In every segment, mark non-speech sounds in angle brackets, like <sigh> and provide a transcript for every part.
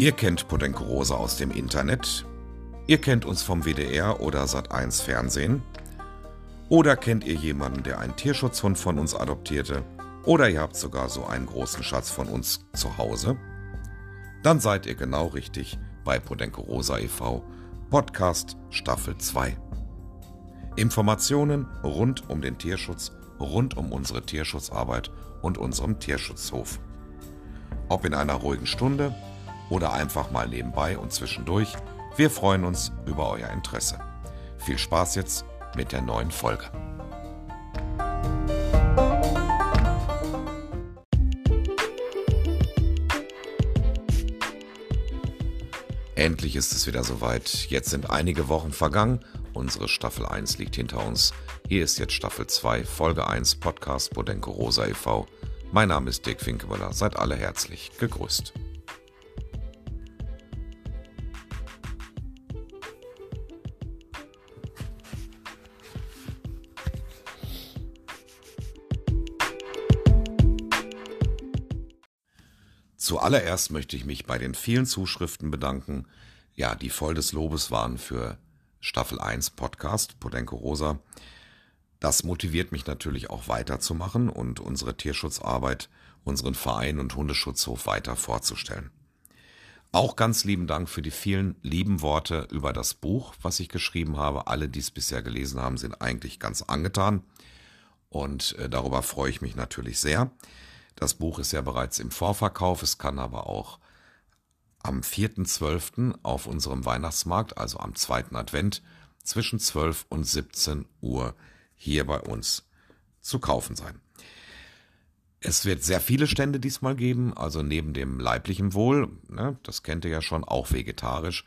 Ihr kennt Podenco Rosa aus dem Internet. Ihr kennt uns vom WDR oder Sat1 Fernsehen. Oder kennt ihr jemanden, der einen Tierschutzhund von uns adoptierte? Oder ihr habt sogar so einen großen Schatz von uns zu Hause? Dann seid ihr genau richtig bei Podenco Rosa e.V. Podcast Staffel 2. Informationen rund um den Tierschutz, rund um unsere Tierschutzarbeit und unserem Tierschutzhof. Ob in einer ruhigen Stunde oder einfach mal nebenbei und zwischendurch, wir freuen uns über euer Interesse. Viel Spaß jetzt mit der neuen Folge. Endlich ist es wieder soweit. Jetzt sind einige Wochen vergangen. Unsere Staffel 1 liegt hinter uns. Hier ist jetzt Staffel 2, Folge 1, Podcast Bodenko Rosa e.V. Mein Name ist Dirk Finkemüller. Seid alle herzlich gegrüßt. Zuallererst möchte ich mich bei den vielen Zuschriften bedanken, ja, die voll des Lobes waren für Staffel 1 Podcast Podenko Rosa. Das motiviert mich natürlich auch weiterzumachen und unsere Tierschutzarbeit, unseren Verein und Hundeschutzhof weiter vorzustellen. Auch ganz lieben Dank für die vielen lieben Worte über das Buch, was ich geschrieben habe. Alle, die es bisher gelesen haben, sind eigentlich ganz angetan. Und äh, darüber freue ich mich natürlich sehr. Das Buch ist ja bereits im Vorverkauf, es kann aber auch am 4.12. auf unserem Weihnachtsmarkt, also am zweiten Advent, zwischen 12 und 17 Uhr hier bei uns zu kaufen sein. Es wird sehr viele Stände diesmal geben, also neben dem leiblichen Wohl, ne, das kennt ihr ja schon, auch vegetarisch,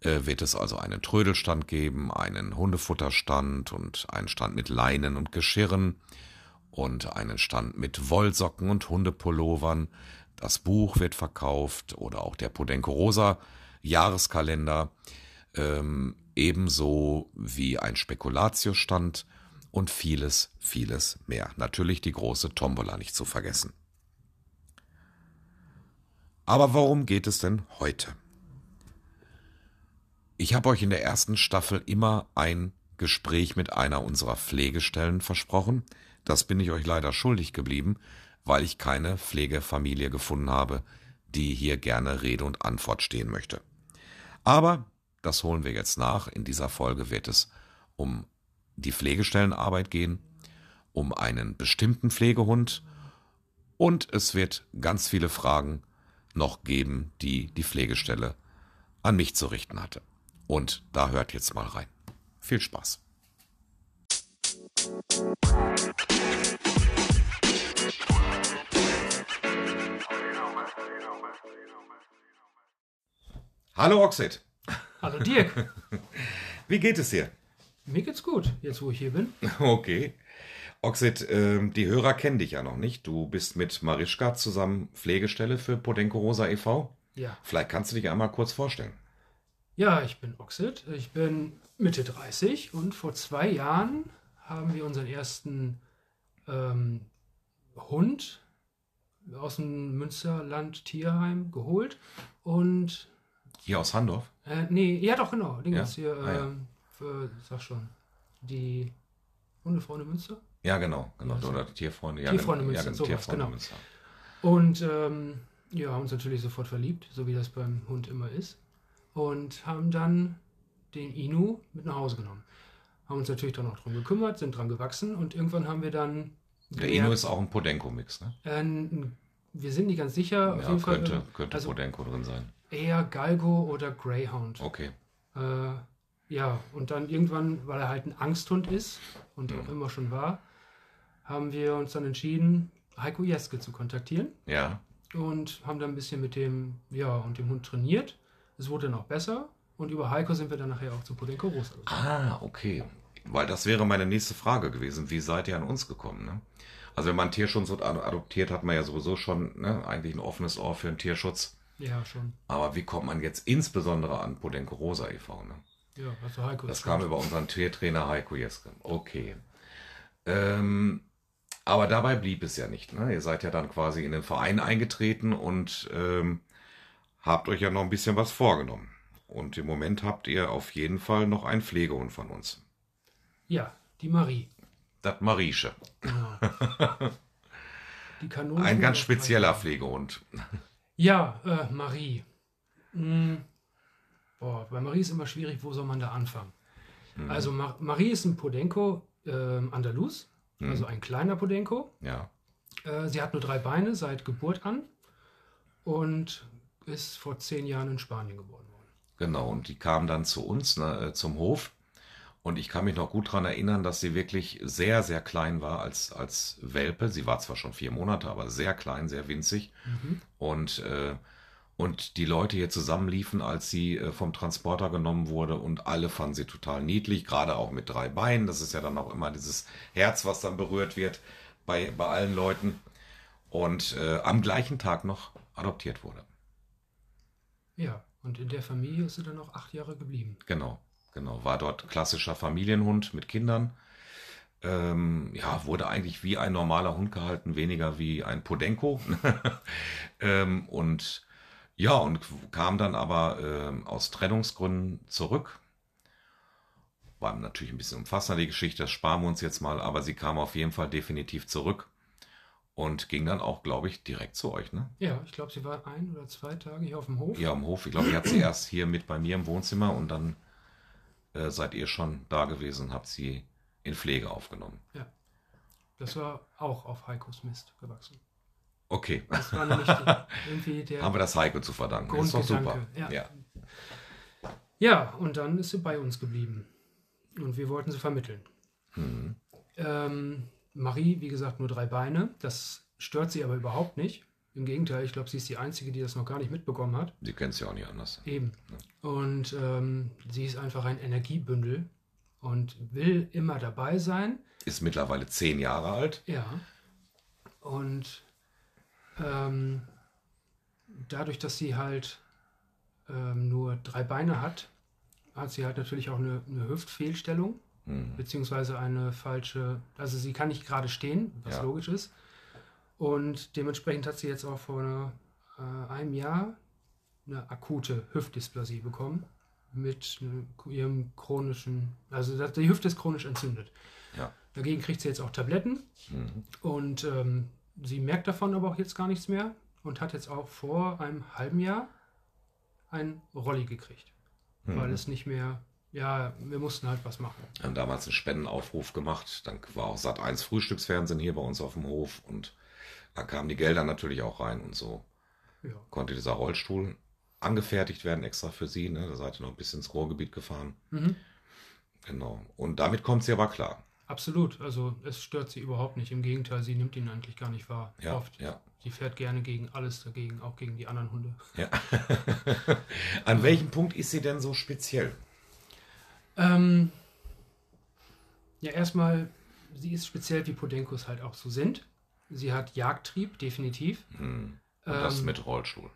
äh, wird es also einen Trödelstand geben, einen Hundefutterstand und einen Stand mit Leinen und Geschirren und einen Stand mit Wollsocken und Hundepullovern. Das Buch wird verkauft oder auch der Podenco Rosa Jahreskalender, ähm, ebenso wie ein Spekulatiusstand und vieles, vieles mehr. Natürlich die große Tombola nicht zu vergessen. Aber worum geht es denn heute? Ich habe euch in der ersten Staffel immer ein Gespräch mit einer unserer Pflegestellen versprochen, das bin ich euch leider schuldig geblieben, weil ich keine Pflegefamilie gefunden habe, die hier gerne Rede und Antwort stehen möchte. Aber das holen wir jetzt nach. In dieser Folge wird es um die Pflegestellenarbeit gehen, um einen bestimmten Pflegehund und es wird ganz viele Fragen noch geben, die die Pflegestelle an mich zu richten hatte. Und da hört jetzt mal rein. Viel Spaß. Hallo Oxid. Hallo Dirk. <laughs> Wie geht es dir? Mir geht's gut, jetzt wo ich hier bin. Okay. Oxid, äh, die Hörer kennen dich ja noch nicht. Du bist mit Marischka zusammen Pflegestelle für Podenco Rosa e.V. Ja. Vielleicht kannst du dich einmal kurz vorstellen. Ja, ich bin Oxid. Ich bin Mitte 30 und vor zwei Jahren haben wir unseren ersten ähm, Hund aus dem Münsterland Tierheim geholt und hier aus Handorf? Äh, nee, ja doch, genau. Den ja? hier, ah, ja. für, sag schon, die Hundefreunde Münster? Ja, genau. genau. Ja, Oder Tierfreunde. Ja, Tierfreunde genau. Münster, ja, sowas, Tierfreunde genau. Münster. Und ähm, ja, haben uns natürlich sofort verliebt, so wie das beim Hund immer ist. Und haben dann den Inu mit nach Hause genommen. Haben uns natürlich dann auch drum gekümmert, sind dran gewachsen und irgendwann haben wir dann. Der Inu ist auch ein Podenco-Mix, ne? Äh, wir sind nicht ganz sicher. Auf jeden könnte, Fall, könnte also, Podenco drin sein eher Galgo oder Greyhound. Okay. Äh, ja, und dann irgendwann, weil er halt ein Angsthund ist und mhm. auch immer schon war, haben wir uns dann entschieden, Heiko Jeske zu kontaktieren. Ja. Und haben dann ein bisschen mit dem, ja, und dem Hund trainiert. Es wurde noch besser. Und über Heiko sind wir dann nachher auch zu Podenco Rosa gekommen. Ah, okay. Weil das wäre meine nächste Frage gewesen. Wie seid ihr an uns gekommen? Ne? Also wenn man Tierschutz adoptiert, hat man ja sowieso schon ne, eigentlich ein offenes Ohr für den Tierschutz. Ja, schon. Aber wie kommt man jetzt insbesondere an Podenco Rosa e.V.? Ne? Ja, also Heiko. Das kam über unseren Tiertrainer Heiko Jeske. Okay. Ähm, aber dabei blieb es ja nicht. Ne? Ihr seid ja dann quasi in den Verein eingetreten und ähm, habt euch ja noch ein bisschen was vorgenommen. Und im Moment habt ihr auf jeden Fall noch einen Pflegehund von uns. Ja, die Marie. Das Mariesche. Genau. <laughs> Die Kanone. Ein ganz spezieller Pflegehund. Ja, äh, Marie. Hm. Boah, bei Marie ist immer schwierig, wo soll man da anfangen? Mhm. Also Ma Marie ist ein Podenco äh, Andalus, Mhm. also ein kleiner Podenco. Ja. Äh, sie hat nur drei Beine seit Geburt an und ist vor zehn Jahren in Spanien geboren worden. Genau, und die kam dann zu uns ne, äh, zum Hof. Und ich kann mich noch gut daran erinnern, dass sie wirklich sehr, sehr klein war als, als Welpe. Sie war zwar schon vier Monate, aber sehr klein, sehr winzig. Mhm. Und, äh, und die Leute hier zusammenliefen, als sie äh, vom Transporter genommen wurde. Und alle fanden sie total niedlich, gerade auch mit drei Beinen. Das ist ja dann auch immer dieses Herz, was dann berührt wird bei, bei allen Leuten. Und äh, am gleichen Tag noch adoptiert wurde. Ja, und in der Familie ist sie dann auch acht Jahre geblieben. Genau, genau. War dort klassischer Familienhund mit Kindern. Ähm, ja, wurde eigentlich wie ein normaler Hund gehalten, weniger wie ein Podenco. <laughs> ähm, und ja, und kam dann aber ähm, aus Trennungsgründen zurück. War natürlich ein bisschen umfassender die Geschichte, das sparen wir uns jetzt mal, aber sie kam auf jeden Fall definitiv zurück und ging dann auch, glaube ich, direkt zu euch, ne? Ja, ich glaube, sie war ein oder zwei Tage hier auf dem Hof. Ja, am Hof. Ich glaube, ihr habt sie erst hier mit bei mir im Wohnzimmer und dann äh, seid ihr schon da gewesen habt sie in Pflege aufgenommen. Das war auch auf Heikos Mist gewachsen. Okay, Das war nämlich <laughs> irgendwie der. haben wir das Heiko zu verdanken. Ist doch super. Ja. Ja. Ja, und dann ist sie bei uns geblieben. Und wir wollten sie vermitteln. Mhm. Ähm, Marie, wie gesagt, nur drei Beine. Das stört sie aber überhaupt nicht. Im Gegenteil, ich glaube, sie ist die Einzige, die das noch gar nicht mitbekommen hat. Sie kennt es ja auch nicht anders. Eben. Und ähm, sie ist einfach ein Energiebündel und will immer dabei sein. Ist mittlerweile zehn Jahre alt. Ja. Und ähm, dadurch, dass sie halt ähm, nur drei Beine hat, hat sie halt natürlich auch eine, eine Hüftfehlstellung, Mhm. beziehungsweise eine falsche, also sie kann nicht gerade stehen, was Ja. logisch ist. Und dementsprechend hat sie jetzt auch vor äh, einem Jahr eine akute Hüftdysplasie bekommen mit ihrem chronischen, also die Hüfte ist chronisch entzündet. Ja. Dagegen kriegt sie jetzt auch Tabletten Mhm. und ähm, sie merkt davon aber auch jetzt gar nichts mehr und hat jetzt auch vor einem halben Jahr ein Rolli gekriegt, weil Mhm. es nicht mehr, ja, wir mussten halt was machen. Wir haben damals einen Spendenaufruf gemacht. Dann war auch Sat 1 Frühstücksfernsehen hier bei uns auf dem Hof und da kamen die Gelder natürlich auch rein und so Ja, konnte dieser Rollstuhl angefertigt werden extra für sie. Ne? Da seid ihr noch ein bisschen ins Ruhrgebiet gefahren. mhm. Genau. Und damit kommt sie aber klar. absolut. Also es stört sie überhaupt nicht. Im Gegenteil, sie nimmt ihn eigentlich gar nicht wahr. Ja, Oft. ja. Sie fährt gerne gegen alles dagegen, auch gegen die anderen Hunde. Ja. <laughs> An welchem Punkt ist sie denn so speziell? Ähm, ja, erstmal, sie ist speziell wie Podenkos halt auch so sind. Sie hat Jagdtrieb, definitiv. Hm. Und das Ähm, mit Rollstuhl.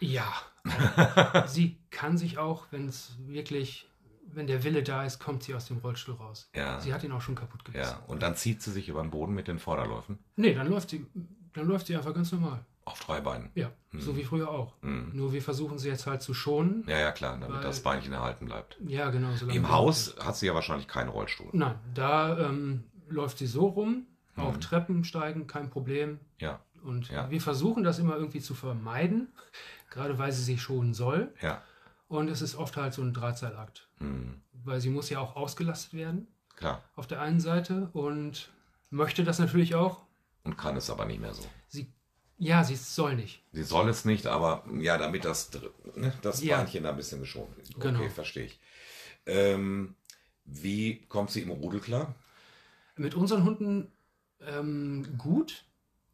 Ja. <laughs> sie kann sich auch, wenn es wirklich, wenn der Wille da ist, kommt sie aus dem Rollstuhl raus. Ja. Sie hat ihn auch schon kaputt gebissen. Ja. Und dann zieht sie sich über den Boden mit den Vorderläufen Nee, dann läuft sie, dann läuft sie einfach ganz normal. auf drei Beinen. Ja, so wie früher auch. Hm. Nur wir versuchen sie jetzt halt zu schonen. Ja, ja, klar, damit Weil- das Beinchen erhalten bleibt. Ja, genau. Im Haus hat sie ja wahrscheinlich keinen Rollstuhl. Nein, da ähm, läuft sie so rum, auch Mhm. Treppen steigen, kein Problem. Ja, Und Ja. wir versuchen das immer irgendwie zu vermeiden, <laughs> gerade weil sie sich schonen soll. ja. Und es ist oft halt so ein Drahtseilakt, Hm. weil sie muss ja auch ausgelastet werden Klar. auf der einen Seite und möchte das natürlich auch. Und kann es aber nicht mehr so. Sie, ja, sie soll nicht. Sie soll es nicht, aber ja, damit das, ne, das Ja. Beinchen da ein bisschen geschont wird. Okay, Genau. verstehe ich. Ähm, wie kommt sie im Rudel klar? Mit unseren Hunden ähm, gut,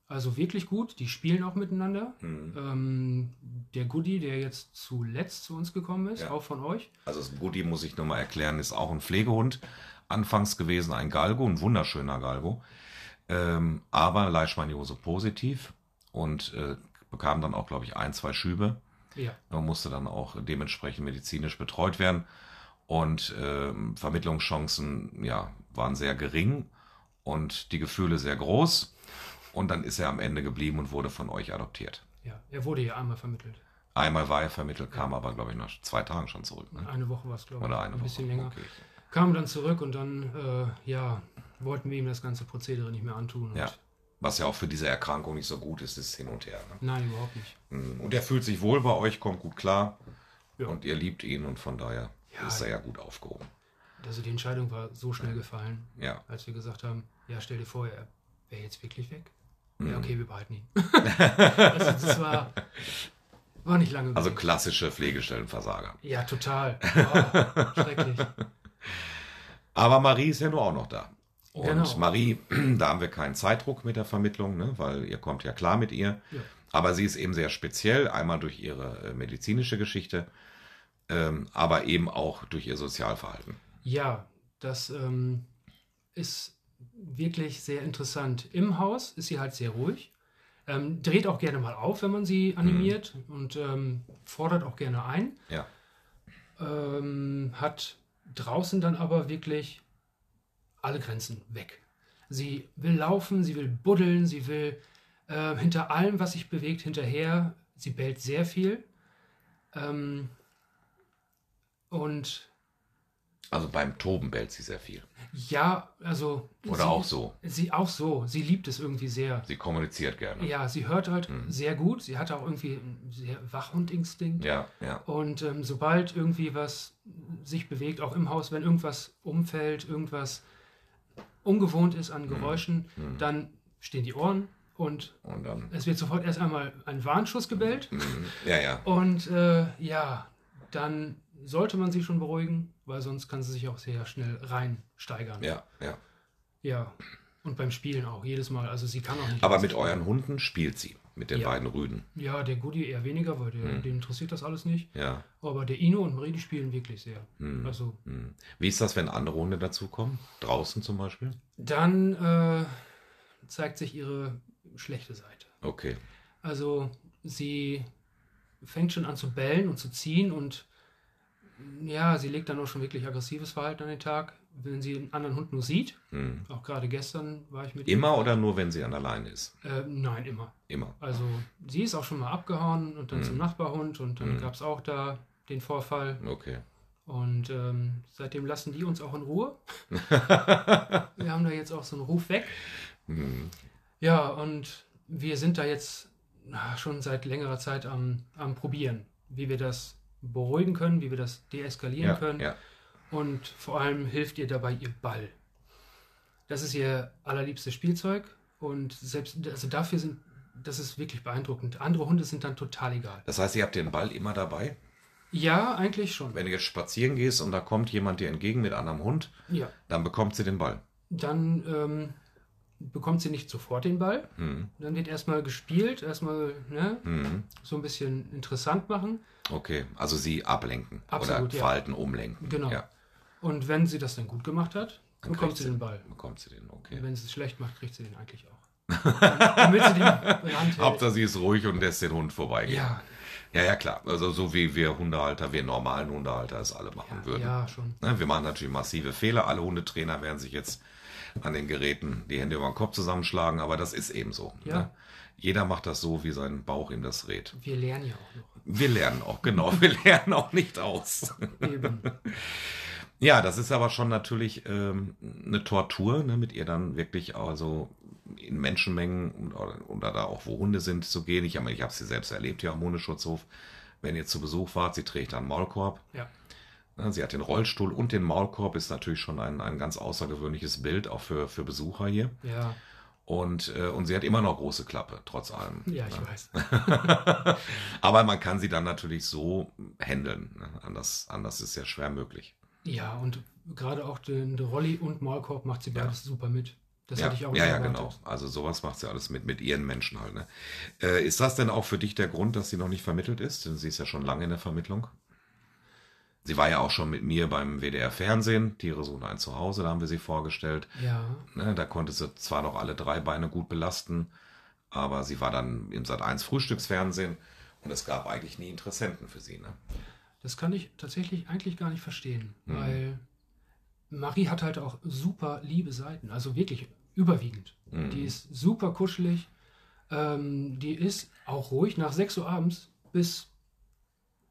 also wirklich gut. Die spielen auch miteinander. Hm. Ähm, der Goodie, der jetzt zuletzt zu uns gekommen ist, Ja. auch von euch. Also das Goodie muss ich nur mal erklären, ist auch ein Pflegehund. Anfangs gewesen ein Galgo, ein wunderschöner Galgo. Ähm, aber Leishmaniose positiv und äh, bekam dann auch, glaube ich, ein, zwei Schübe. Ja, Er musste dann auch dementsprechend medizinisch betreut werden. Und ähm, Vermittlungschancen ja, waren sehr gering und die Gefühle sehr groß. Und dann ist er am Ende geblieben und wurde von euch adoptiert. ja. Er wurde ja einmal vermittelt. Einmal war er vermittelt, kam aber, glaube ich, nach zwei Tagen schon zurück. Ne? Eine Woche war es, glaube ich. Oder eine ein bisschen Woche. länger. Okay. Kam dann zurück und dann, äh, ja, wollten wir ihm das ganze Prozedere nicht mehr antun. Ja. Was ja auch für diese Erkrankung nicht so gut ist, ist hin und her. Ne? Nein, überhaupt nicht. Mm, Und er fühlt sich wohl bei euch, kommt gut klar. Ja. Und ihr liebt ihn und von daher Ja. ist er ja gut aufgehoben. Also die Entscheidung war so schnell gefallen, Ja. als wir gesagt haben, ja, stell dir vor, er wäre jetzt wirklich weg. Mhm. Ja, okay, wir behalten ihn. <laughs> also das war, war nicht lange Also überlegt. klassische Pflegestellenversager. Ja, total. <laughs> Oh, schrecklich. Aber Marie ist ja nur auch noch da. Und Genau. Marie, <clears throat> da haben wir keinen Zeitdruck mit der Vermittlung, ne, weil ihr kommt ja klar mit ihr. Ja. Aber sie ist eben sehr speziell, einmal durch ihre äh, medizinische Geschichte, ähm, aber eben auch durch ihr Sozialverhalten. Ja, das ähm, ist wirklich sehr interessant. Im Haus ist sie halt sehr ruhig, ähm, dreht auch gerne mal auf, wenn man sie animiert und ähm, fordert auch gerne ein. Ja. ähm, hat draußen dann aber wirklich alle Grenzen weg. Sie will laufen, sie will buddeln, sie will äh, hinter allem, was sich bewegt, hinterher. Sie bellt sehr viel. Ähm, und Also beim Toben bellt sie sehr viel. ja, also. Oder sie, auch so. Sie auch so. Sie liebt es irgendwie sehr. Sie kommuniziert gerne. Ja, sie hört halt sehr gut. Sie hat auch irgendwie einen sehr Wachhundinstinkt. Ja, ja. Und ähm, sobald irgendwie was sich bewegt, auch im Haus, wenn irgendwas umfällt, irgendwas ungewohnt ist an Geräuschen, dann stehen die Ohren und Und es wird sofort erst einmal ein Warnschuss gebellt. mm, ja, ja. Und äh, ja, dann sollte man sie schon beruhigen, weil sonst kann sie sich auch sehr schnell reinsteigern. Ja, ja. Ja. Und beim Spielen auch, jedes Mal. Also sie kann auch nicht. Aber mit euren Hunden spielt sie, mit den Ja. beiden Rüden. Ja, der Goodie eher weniger, weil der, den interessiert das alles nicht. Ja. Aber der Ino und Marie, die spielen wirklich sehr. Also Hm. Wie ist das, wenn andere Hunde dazukommen? Draußen zum Beispiel? dann äh, zeigt sich ihre schlechte Seite. Okay. Also sie fängt schon an zu bellen und zu ziehen und ja, sie legt dann auch schon wirklich aggressives Verhalten an den Tag, wenn sie einen anderen Hund nur sieht. Hm. Auch gerade gestern war ich mit Immer oder nur, wenn sie an der Leine ist? Äh, nein, immer. Immer. Also sie ist auch schon mal abgehauen und dann Mhm. zum Nachbarhund und dann gab es auch da den Vorfall. Okay. Und ähm, seitdem lassen die uns auch in Ruhe. <laughs> wir haben da jetzt auch so einen Ruf weg. Hm. Ja, und wir sind da jetzt schon seit längerer Zeit am, am Probieren, wie wir das beruhigen können, wie wir das deeskalieren Ja, können. ja. Und vor allem hilft ihr dabei ihr Ball. Das ist ihr allerliebstes Spielzeug. Und selbst, also dafür sind, das ist wirklich beeindruckend. Andere Hunde sind dann total egal. Das heißt, ihr habt den Ball immer dabei? Ja, eigentlich schon. Wenn du jetzt spazieren gehst und da kommt jemand dir entgegen mit einem Hund, Ja. dann bekommt sie den Ball. Dann ähm, bekommt sie nicht sofort den Ball. Hm. Dann wird erstmal gespielt, erstmal ne, Hm. so ein bisschen interessant machen. Okay, also sie ablenken Absolut, oder ja. Verhalten umlenken. Genau. Ja, Und wenn sie das dann gut gemacht hat, Dann bekommt sie den Ball. bekommt sie den, okay. Und wenn sie es schlecht macht, kriegt sie den eigentlich auch. <laughs> Damit sie den. Hauptsache sie ist ruhig und lässt den Hund vorbeigehen. Ja, ja, ja, klar. Also so wie wir Hundehalter, wir normalen Hundehalter es alle machen würden. ja, schon. Ne, Wir machen natürlich massive Fehler. Alle Hundetrainer werden sich jetzt an den Geräten die Hände über den Kopf zusammenschlagen, aber das ist eben so. Ja. Ne? Jeder macht das so, wie sein Bauch ihm das rät. Wir lernen ja auch noch. Wir lernen auch, genau, wir <laughs> lernen auch nicht aus. Eben. Ja, das ist aber schon natürlich ähm, eine Tortur, ne, mit ihr dann wirklich also in Menschenmengen und, oder da auch, wo Hunde sind, zu gehen. Ich, ich habe sie selbst erlebt hier am Hundeschutzhof. Wenn ihr zu Besuch wart, sie trägt einen Maulkorb. Ja. Ne, Sie hat den Rollstuhl und den Maulkorb, ist natürlich schon ein, ein ganz außergewöhnliches Bild, auch für, für Besucher hier. Ja, Und, äh, und sie hat immer noch große Klappe, trotz allem. ja, ich weiß. <laughs> Aber man kann sie dann natürlich so handeln. Ne? Anders, anders ist ja schwer möglich. Ja, und gerade auch den, den Rolli und Maulkorb macht sie beides super mit. Das ja, hatte ich auch ja, ja, erwartet. genau. Also sowas macht sie alles mit, mit ihren Menschen halt. Ne? Äh, ist das denn auch für dich der Grund, dass sie noch nicht vermittelt ist? Denn sie ist ja schon lange in der Vermittlung. Sie war ja auch schon mit mir beim WDR Fernsehen, Tiere suchen ein Zuhause, da haben wir sie vorgestellt. Ja, Ne, da konnte sie zwar noch alle drei Beine gut belasten, aber sie war dann im Sat 1 Frühstücksfernsehen und es gab eigentlich nie Interessenten für sie. Ne? das kann ich tatsächlich eigentlich gar nicht verstehen, Mhm. weil Marie hat halt auch super liebe Seiten, also wirklich überwiegend. Mhm. Die ist super kuschelig, ähm, die ist auch ruhig nach 6 Uhr abends bis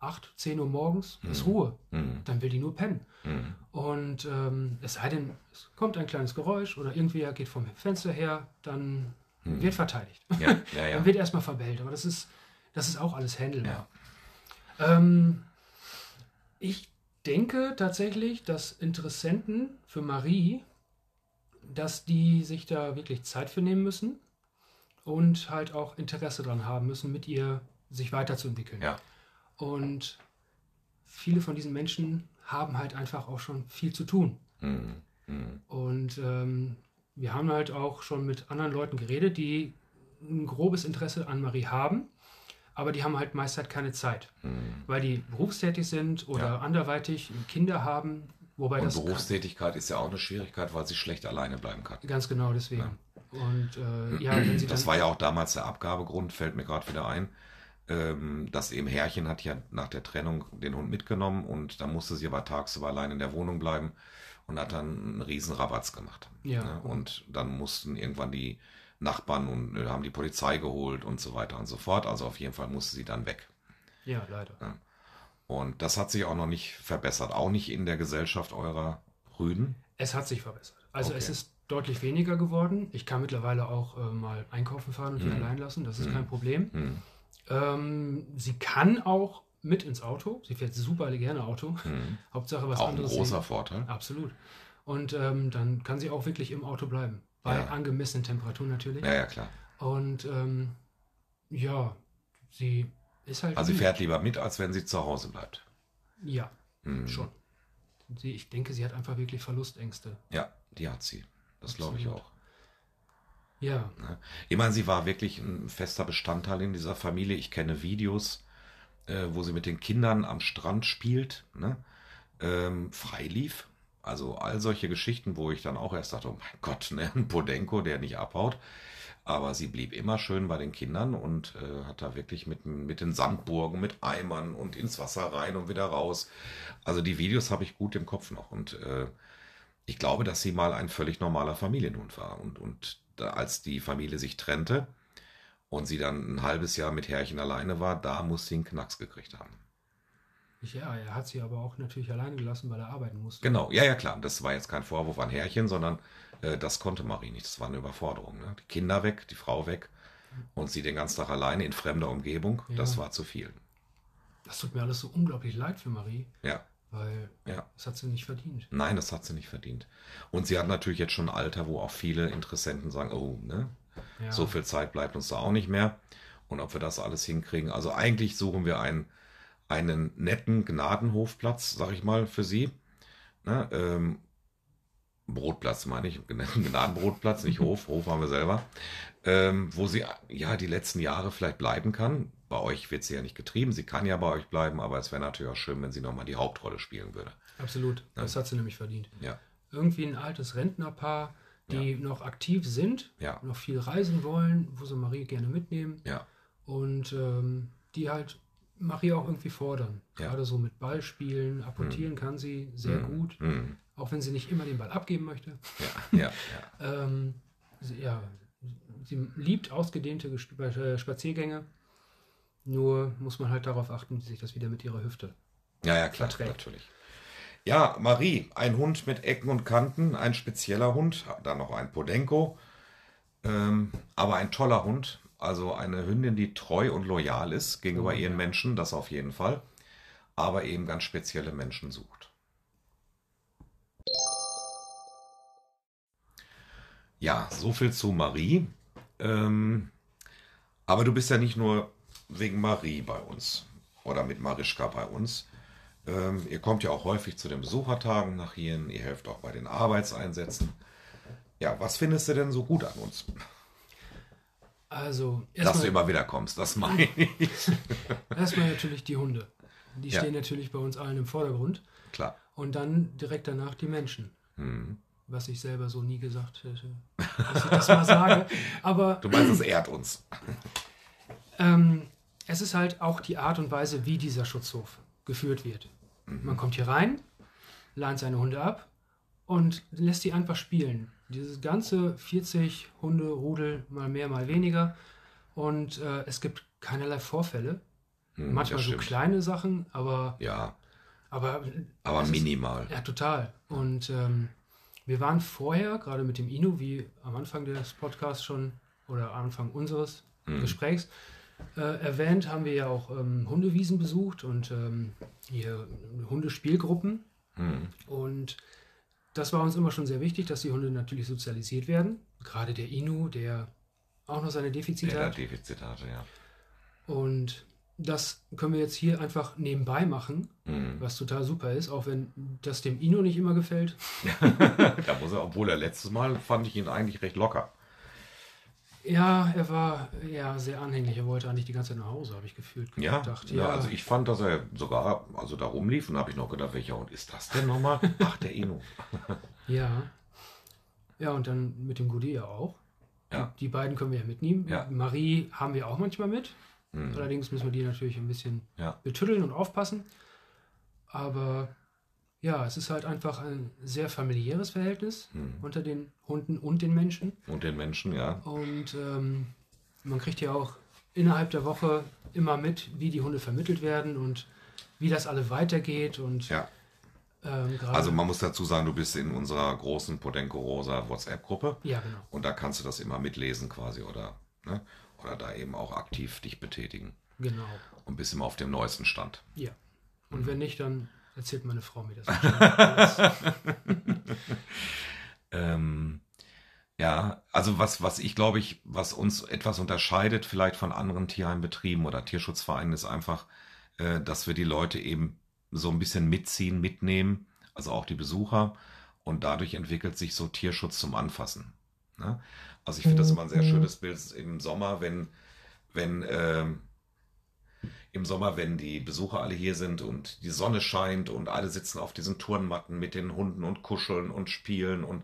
8, 10 Uhr morgens ist Mhm. Ruhe. Mhm. Dann will die nur pennen. Mhm. Und ähm, es sei denn, es kommt ein kleines Geräusch oder irgendwer geht vom Fenster her, dann Mhm. wird verteidigt. Ja, ja, <laughs> ja. Dann wird erstmal verbellt. Aber das ist, das ist auch alles handelbar. Ähm, ich denke tatsächlich, dass Interessenten für Marie, dass die sich da wirklich Zeit für nehmen müssen und halt auch Interesse daran haben müssen, mit ihr sich weiterzuentwickeln. Ja. Und viele von diesen Menschen haben halt einfach auch schon viel zu tun. Mhm. Mhm. Und ähm, wir haben halt auch schon mit anderen Leuten geredet, die ein grobes Interesse an Marie haben, aber die haben halt meist halt keine Zeit, Mhm. weil die berufstätig sind oder Ja. anderweitig Kinder haben, wobei Und das Berufstätigkeit ist ja auch eine Schwierigkeit, weil sie schlecht alleine bleiben kann. ganz genau deswegen. Und äh, ja, <clears throat> wenn sie Das war ja auch damals der Abgabegrund, fällt mir gerade wieder ein. Ähm, das eben Herrchen hat ja nach der Trennung den Hund mitgenommen und da musste sie aber tagsüber allein in der Wohnung bleiben und hat dann einen riesen Rabatz gemacht. Ja. Ne? Und dann mussten irgendwann die Nachbarn und äh, haben die Polizei geholt und so weiter und so fort. Also auf jeden Fall musste sie dann weg. ja, leider. Und das hat sich auch noch nicht verbessert, auch nicht in der Gesellschaft eurer Rüden. Es hat sich verbessert. Also Okay. es ist deutlich weniger geworden. Ich kann mittlerweile auch äh, mal einkaufen fahren und die Mhm. allein lassen. Das ist Mhm. kein Problem. Hm. Ähm, sie kann auch mit ins Auto. Sie fährt super gerne Auto. Hm. <laughs> Hauptsache was Auch ein anderes. großer sehen. Vorteil. Absolut. Und ähm, dann kann sie auch wirklich im Auto bleiben. Bei Ja. angemessenen Temperaturen natürlich. Ja, ja, klar. Und ähm, ja, sie ist halt. Also sie fährt lieber mit, als wenn sie zu Hause bleibt. Ja, Hm. schon. Sie, ich denke, sie hat einfach wirklich Verlustängste. Ja, die hat sie. Das glaube ich auch. Ja, Ne? Ich meine, sie war wirklich ein fester Bestandteil in dieser Familie. Ich kenne Videos, äh, wo sie mit den Kindern am Strand spielt, ne? ähm, frei lief. Also all solche Geschichten, wo ich dann auch erst dachte, oh mein Gott, ne? ein <laughs> Podenko, der nicht abhaut. Aber sie blieb immer schön bei den Kindern und äh, hat da wirklich mit, mit den Sandburgen, mit Eimern und ins Wasser rein und wieder raus. Also die Videos habe ich gut im Kopf noch. Und äh, ich glaube, dass sie mal ein völlig normaler Familienhund war. Und, und als die Familie sich trennte und sie dann ein halbes Jahr mit Herrchen alleine war, da muss sie einen Knacks gekriegt haben. ja, er hat sie aber auch natürlich alleine gelassen, weil er arbeiten musste. Genau, ja, ja, klar. Das war jetzt kein Vorwurf an Herrchen, sondern äh, das konnte Marie nicht. Das war eine Überforderung. Ne? Die Kinder weg, die Frau weg und sie den ganzen Tag alleine in fremder Umgebung. Ja. Das war zu viel. Das tut mir alles so unglaublich leid für Marie, Ja, weil ja. das hat sie nicht verdient. Nein, das hat sie nicht verdient. Und sie hat natürlich jetzt schon ein Alter, wo auch viele Interessenten sagen, oh, ne, Ja. So viel Zeit bleibt uns da auch nicht mehr. Und ob wir das alles hinkriegen. Also eigentlich suchen wir einen, einen netten Gnadenhofplatz, sag ich mal, für Sie. Ne, ähm, Brotplatz meine ich, <laughs> Gnadenbrotplatz, nicht Hof, <laughs> Hof haben wir selber. Ähm, wo sie ja die letzten Jahre vielleicht bleiben kann. Bei euch wird sie ja nicht getrieben, sie kann ja bei euch bleiben, aber es wäre natürlich auch schön, wenn sie nochmal die Hauptrolle spielen würde. Absolut, das hat sie nämlich verdient. Ja, Irgendwie ein altes Rentnerpaar, die noch aktiv sind, ja, noch viel reisen wollen, wo sie Marie gerne mitnehmen ja, und ähm, die halt Marie auch irgendwie fordern. Ja. Gerade so mit Ball spielen, apportieren kann sie sehr Mhm. gut, Hm. auch wenn sie nicht immer den Ball abgeben möchte. ja, ja, ja. <laughs> Ähm, sie, ja, sie liebt ausgedehnte äh, Spaziergänge. Nur muss man halt darauf achten, wie sich das wieder mit ihrer Hüfte. Ja, ja, klar, verträgt. natürlich. Ja, Marie, ein Hund mit Ecken und Kanten, ein spezieller Hund, dann noch ein Podenko, ähm, aber ein toller Hund, also eine Hündin, die treu und loyal ist gegenüber Oh, ihren ja. Menschen, das auf jeden Fall, aber eben ganz spezielle Menschen sucht. Ja, so viel zu Marie. Ähm, aber du bist ja nicht nur wegen Marie bei uns oder mit Marischka bei uns. Ähm, ihr kommt ja auch häufig zu den Besuchertagen nach hier, ihr helft auch bei den Arbeitseinsätzen. Ja, was findest du denn so gut an uns? Also, Dass du erstmal immer wieder kommst, das meine ich. <laughs> erstmal natürlich die Hunde. Die Ja. stehen natürlich bei uns allen im Vordergrund. Klar. Und dann direkt danach die Menschen. Hm. Was ich selber so nie gesagt hätte, dass ich das mal sage. <laughs> Aber Du meinst, es ehrt uns. ähm, es ist halt auch die Art und Weise, wie dieser Schutzhof geführt wird. Man kommt hier rein, lernt seine Hunde ab und lässt die einfach spielen. Dieses ganze 40 Hunde, Rudel, mal mehr, mal weniger. Und äh, es gibt keinerlei Vorfälle. Hm, Manchmal so kleine Sachen, aber. Ja. Aber, aber minimal. Ist, ja, total. Und ähm, wir waren vorher, gerade mit dem Inu, wie am Anfang des Podcasts schon, oder Anfang unseres hm. Gesprächs, äh, erwähnt, haben wir ja auch ähm, Hundewiesen besucht und ähm, hier Hundespielgruppen. Hm. Und das war uns immer schon sehr wichtig, dass die Hunde natürlich sozialisiert werden. Gerade der Inu, der auch noch seine Defizite der hat. Defizite hatte, ja. Und das können wir jetzt hier einfach nebenbei machen, mhm. was total super ist, auch wenn das dem Ino nicht immer gefällt. <laughs> da muss er, obwohl er letztes Mal fand ich ihn eigentlich recht locker. Ja, er war ja sehr anhänglich. Er wollte eigentlich die ganze Zeit nach Hause, habe ich gefühlt. Ja, gedacht. ja, ja, also ich fand, dass er sogar also da rumlief und habe ich noch gedacht, welcher Hund ist das denn nochmal? <laughs> Ach, der Ino. <laughs> ja. Ja, und dann mit dem Goodie ja auch. Ja. Die, die beiden können wir ja mitnehmen. Ja. Marie haben wir auch manchmal mit. Mhm. Allerdings müssen wir die natürlich ein bisschen ja. betüddeln und aufpassen. Aber ja, es ist halt einfach ein sehr familiäres Verhältnis mhm. unter den Hunden und den Menschen. Und den Menschen, ja. Und ähm, man kriegt ja auch innerhalb der Woche immer mit, wie die Hunde vermittelt werden und wie das alle weitergeht. Und ja. Ähm, also man muss dazu sagen, du bist in unserer großen Podenco Rosa WhatsApp-Gruppe. Ja, genau. Und da kannst du das immer mitlesen quasi oder, ne? oder da eben auch aktiv dich betätigen. Genau. Und bist immer auf dem neuesten Stand. Ja. Und mhm. wenn nicht, dann erzählt meine Frau mir das. <laughs> ähm, ja, also was, was ich glaube ich, was uns etwas unterscheidet vielleicht von anderen Tierheimbetrieben oder Tierschutzvereinen, ist einfach, äh, dass wir die Leute eben so ein bisschen mitziehen, mitnehmen, also auch die Besucher. Und dadurch entwickelt sich so Tierschutz zum Anfassen. Ne? Also ich finde das immer ein sehr mhm. schönes Bild im Sommer, wenn, wenn äh, im Sommer, wenn die Besucher alle hier sind und die Sonne scheint und alle sitzen auf diesen Turnmatten mit den Hunden und kuscheln und spielen und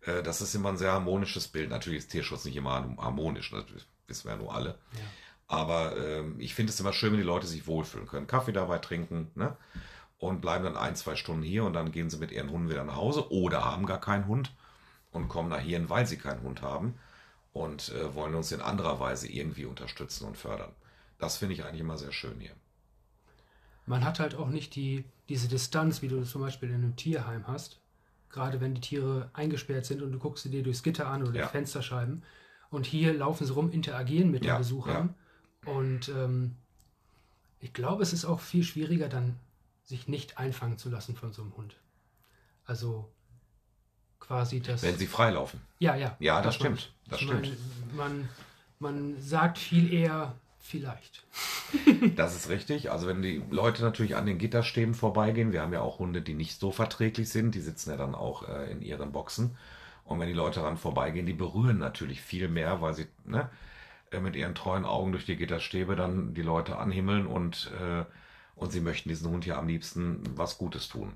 äh, das ist immer ein sehr harmonisches Bild. Natürlich ist Tierschutz nicht immer harmonisch, das wissen wir ja nur alle. Ja. Aber äh, ich finde es immer schön, wenn die Leute sich wohlfühlen können. Kaffee dabei trinken, ne? Und bleiben dann ein, zwei Stunden hier und dann gehen sie mit ihren Hunden wieder nach Hause oder haben gar keinen Hund und kommen nach hier, weil sie keinen Hund haben und äh, wollen uns in anderer Weise irgendwie unterstützen und fördern. Das finde ich eigentlich immer sehr schön hier. Man hat halt auch nicht die, diese Distanz, wie du zum Beispiel in einem Tierheim hast. Gerade wenn die Tiere eingesperrt sind und du guckst sie dir durchs Gitter an oder ja. Fensterscheiben. Und hier laufen sie rum, interagieren mit ja, den Besuchern. Ja. Und ähm, ich glaube, es ist auch viel schwieriger, dann sich nicht einfangen zu lassen von so einem Hund. Also quasi das. Wenn sie freilaufen. Ja, ja. Ja, das, das stimmt. Das stimmt. Man, man sagt viel eher vielleicht. <laughs> das ist richtig. Also wenn die Leute natürlich an den Gitterstäben vorbeigehen, wir haben ja auch Hunde, die nicht so verträglich sind, die sitzen ja dann auch äh, in ihren Boxen. Und wenn die Leute daran vorbeigehen, die berühren natürlich viel mehr, weil sie ne, äh, mit ihren treuen Augen durch die Gitterstäbe dann die Leute anhimmeln und, äh, und sie möchten diesen Hund hier am liebsten was Gutes tun.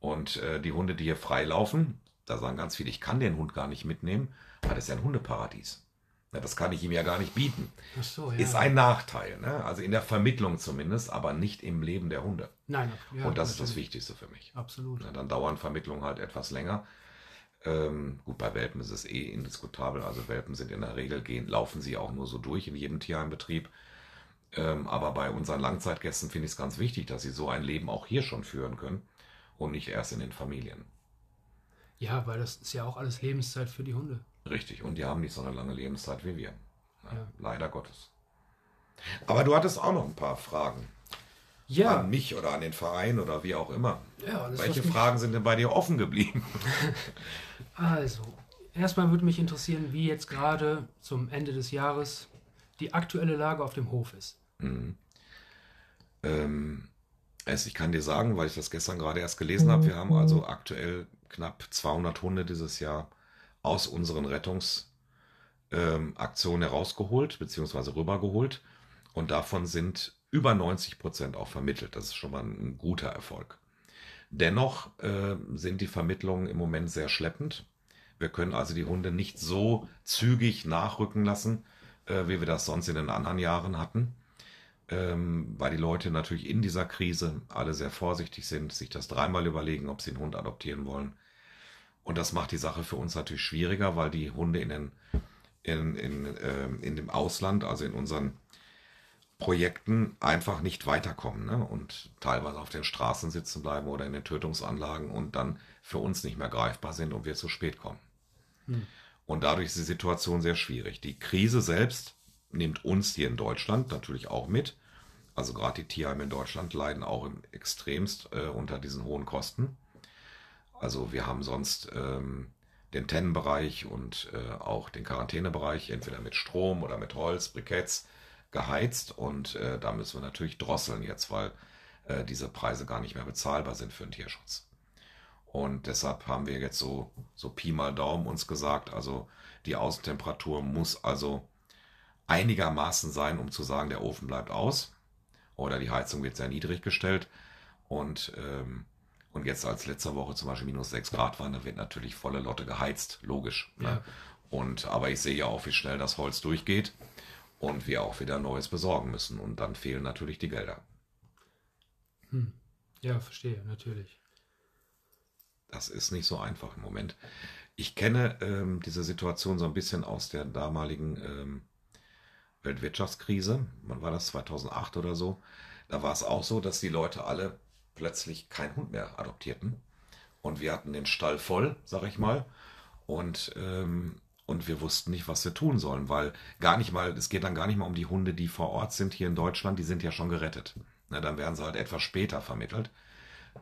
Und äh, die Hunde, die hier frei laufen, da sagen ganz viele, ich kann den Hund gar nicht mitnehmen, weil das ist ja ein Hundeparadies. Ja, das kann ich ihm ja gar nicht bieten. So, ja. Ist ein Nachteil, ne? also in der Vermittlung zumindest, aber nicht im Leben der Hunde. Nein. Ja, Und das ist das Wichtigste für mich. Absolut. Ja, dann dauern Vermittlungen halt etwas länger. Ähm, gut, bei Welpen ist es eh indiskutabel. Also Welpen sind in der Regel, gehen, laufen sie auch nur so durch in jedem Tierheimbetrieb. Ähm, aber bei unseren Langzeitgästen finde ich es ganz wichtig, dass sie so ein Leben auch hier schon führen können und nicht erst in den Familien. Ja, weil das ist ja auch alles Lebenszeit für die Hunde. Richtig, und die haben nicht so eine lange Lebenszeit wie wir. Ja, ja. Leider Gottes. Aber du hattest auch noch ein paar Fragen. Ja. An mich oder an den Verein oder wie auch immer. Ja, Welche Fragen sind denn bei dir offen geblieben? <laughs> also, erstmal würde mich interessieren, wie jetzt gerade zum Ende des Jahres die aktuelle Lage auf dem Hof ist. Mhm. Ähm, also ich kann dir sagen, weil ich das gestern gerade erst gelesen habe, wir haben also aktuell knapp 200 Hunde dieses Jahr aus unseren Rettungsaktionen ähm, herausgeholt bzw. rübergeholt und davon sind über 90 Prozent auch vermittelt. Das ist schon mal ein guter Erfolg. Dennoch äh, sind die Vermittlungen im Moment sehr schleppend. Wir können also die Hunde nicht so zügig nachrücken lassen, äh, wie wir das sonst in den anderen Jahren hatten ähm, weil die Leute natürlich in dieser Krise alle sehr vorsichtig sind, sich das dreimal überlegen, ob sie einen Hund adoptieren wollen. Und das macht die Sache für uns natürlich schwieriger, weil die Hunde in, den, in, in, äh, in dem Ausland, also in unseren Projekten einfach nicht weiterkommen ne? und teilweise auf den Straßen sitzen bleiben oder in den Tötungsanlagen und dann für uns nicht mehr greifbar sind und wir zu spät kommen. Hm. Und dadurch ist die Situation sehr schwierig. Die Krise selbst nimmt uns hier in Deutschland natürlich auch mit. Also gerade die Tierheime in Deutschland leiden auch extremst äh, unter diesen hohen Kosten. Also wir haben sonst ähm, den Tennenbereich und äh, auch den Quarantänebereich entweder mit Strom oder mit Holz, Briketts geheizt und äh, da müssen wir natürlich drosseln jetzt, weil äh, diese Preise gar nicht mehr bezahlbar sind für den Tierschutz. Und deshalb haben wir jetzt so, so Pi mal Daumen uns gesagt, also die Außentemperatur muss also einigermaßen sein, um zu sagen, der Ofen bleibt aus. Oder die Heizung wird sehr niedrig gestellt. Und, ähm, und jetzt als letzte Woche zum Beispiel minus 6 Grad waren, da wird natürlich volle Lotte geheizt, logisch. Ne? Ja. Und, aber ich sehe ja auch, wie schnell das Holz durchgeht und wir auch wieder Neues besorgen müssen. Und dann fehlen natürlich die Gelder. Hm. Ja, verstehe, natürlich. Das ist nicht so einfach im Moment. Ich kenne ähm, diese Situation so ein bisschen aus der damaligen ähm, Weltwirtschaftskrise. Wann war das? 2008 oder so. Da war es auch so, dass die Leute alle plötzlich keinen Hund mehr adoptierten. Und wir hatten den Stall voll, sag ich mal. Und, ähm, und wir wussten nicht, was wir tun sollen, weil gar nicht mal, es geht dann gar nicht mal um die Hunde, die vor Ort sind hier in Deutschland, die sind ja schon gerettet. Na, dann werden sie halt etwas später vermittelt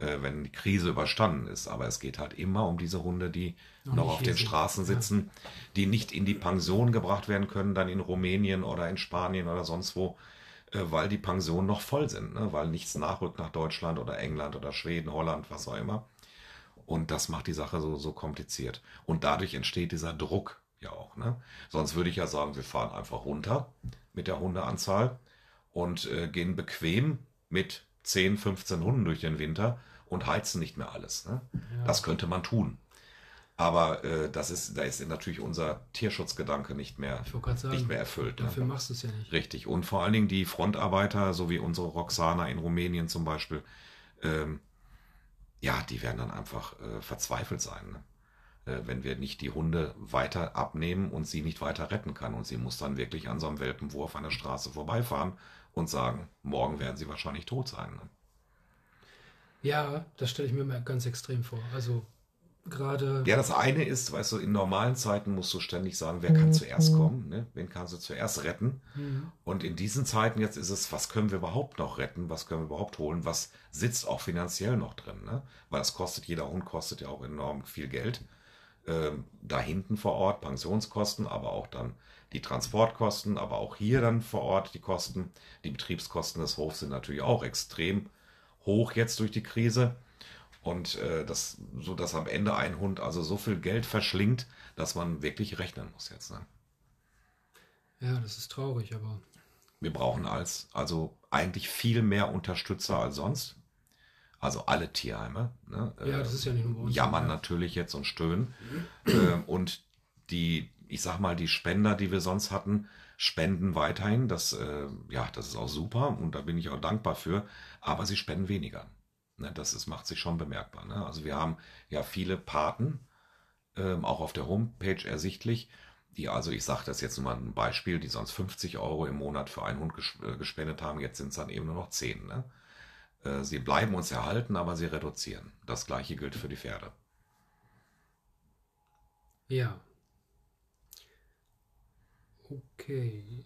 äh, wenn die Krise überstanden ist. Aber es geht halt immer um diese Hunde, die noch, noch auf den Straßen sitzen, ja. die nicht in die Pension gebracht werden können, dann in Rumänien oder in Spanien oder sonst wo, weil die Pensionen noch voll sind, ne? weil nichts nachrückt nach Deutschland oder England oder Schweden, Holland, was auch immer. Und das macht die Sache so, so kompliziert. Und dadurch entsteht dieser Druck ja auch. Ne? Sonst würde ich ja sagen, wir fahren einfach runter mit der Hundeanzahl und äh, gehen bequem mit 10, 15 Hunden durch den Winter und heizen nicht mehr alles. Ne? Ja. Das könnte man tun. Aber äh, das ist, da ist natürlich unser Tierschutzgedanke nicht mehr, sagen, nicht mehr erfüllt. Ne? Dafür ne? machst du es ja nicht. Richtig. Und vor allen Dingen die Frontarbeiter, so wie unsere Roxana in Rumänien zum Beispiel, ähm, ja, die werden dann einfach äh, verzweifelt sein. Ne? Äh, wenn wir nicht die Hunde weiter abnehmen und sie nicht weiter retten kann. Und sie muss dann wirklich an so einem Welpenwurf an der Straße vorbeifahren und sagen, morgen werden sie wahrscheinlich tot sein. Ne? Ja, das stelle ich mir mal ganz extrem vor. Also gerade. Ja, das eine ist, weißt du, in normalen Zeiten musst du ständig sagen, wer kann mhm. zuerst kommen, ne? wen kannst du zuerst retten. Mhm. Und in diesen Zeiten jetzt ist es, was können wir überhaupt noch retten, was können wir überhaupt holen, was sitzt auch finanziell noch drin, ne? weil das kostet, jeder Hund kostet ja auch enorm viel Geld. Ähm, da hinten vor Ort Pensionskosten, aber auch dann die Transportkosten, aber auch hier dann vor Ort die Kosten. Die Betriebskosten des Hofs sind natürlich auch extrem hoch jetzt durch die Krise. Und äh, das, so dass am Ende ein Hund also so viel Geld verschlingt, dass man wirklich rechnen muss jetzt. Ne? Ja, das ist traurig, aber. Wir brauchen als, also eigentlich viel mehr Unterstützer als sonst. Also alle Tierheime. Ne? Ja, das ist ja nicht nur uns. Jammern ja. natürlich jetzt und stöhnen. äh, und die, ich sag mal, die Spender, die wir sonst hatten, spenden weiterhin. Das, äh, ja, das ist auch super und da bin ich auch dankbar für. Aber sie spenden weniger. Ne, das ist, macht sich schon bemerkbar. Ne? Also wir haben ja viele Paten, ähm, auch auf der Homepage ersichtlich, die also, ich sage das jetzt nur mal ein Beispiel, die sonst 50 Euro im Monat für einen Hund äh, gespendet haben, jetzt sind es dann eben nur noch 10. Ne? Äh, sie bleiben uns erhalten, aber sie reduzieren. Das gleiche gilt für die Pferde. Ja, Okay.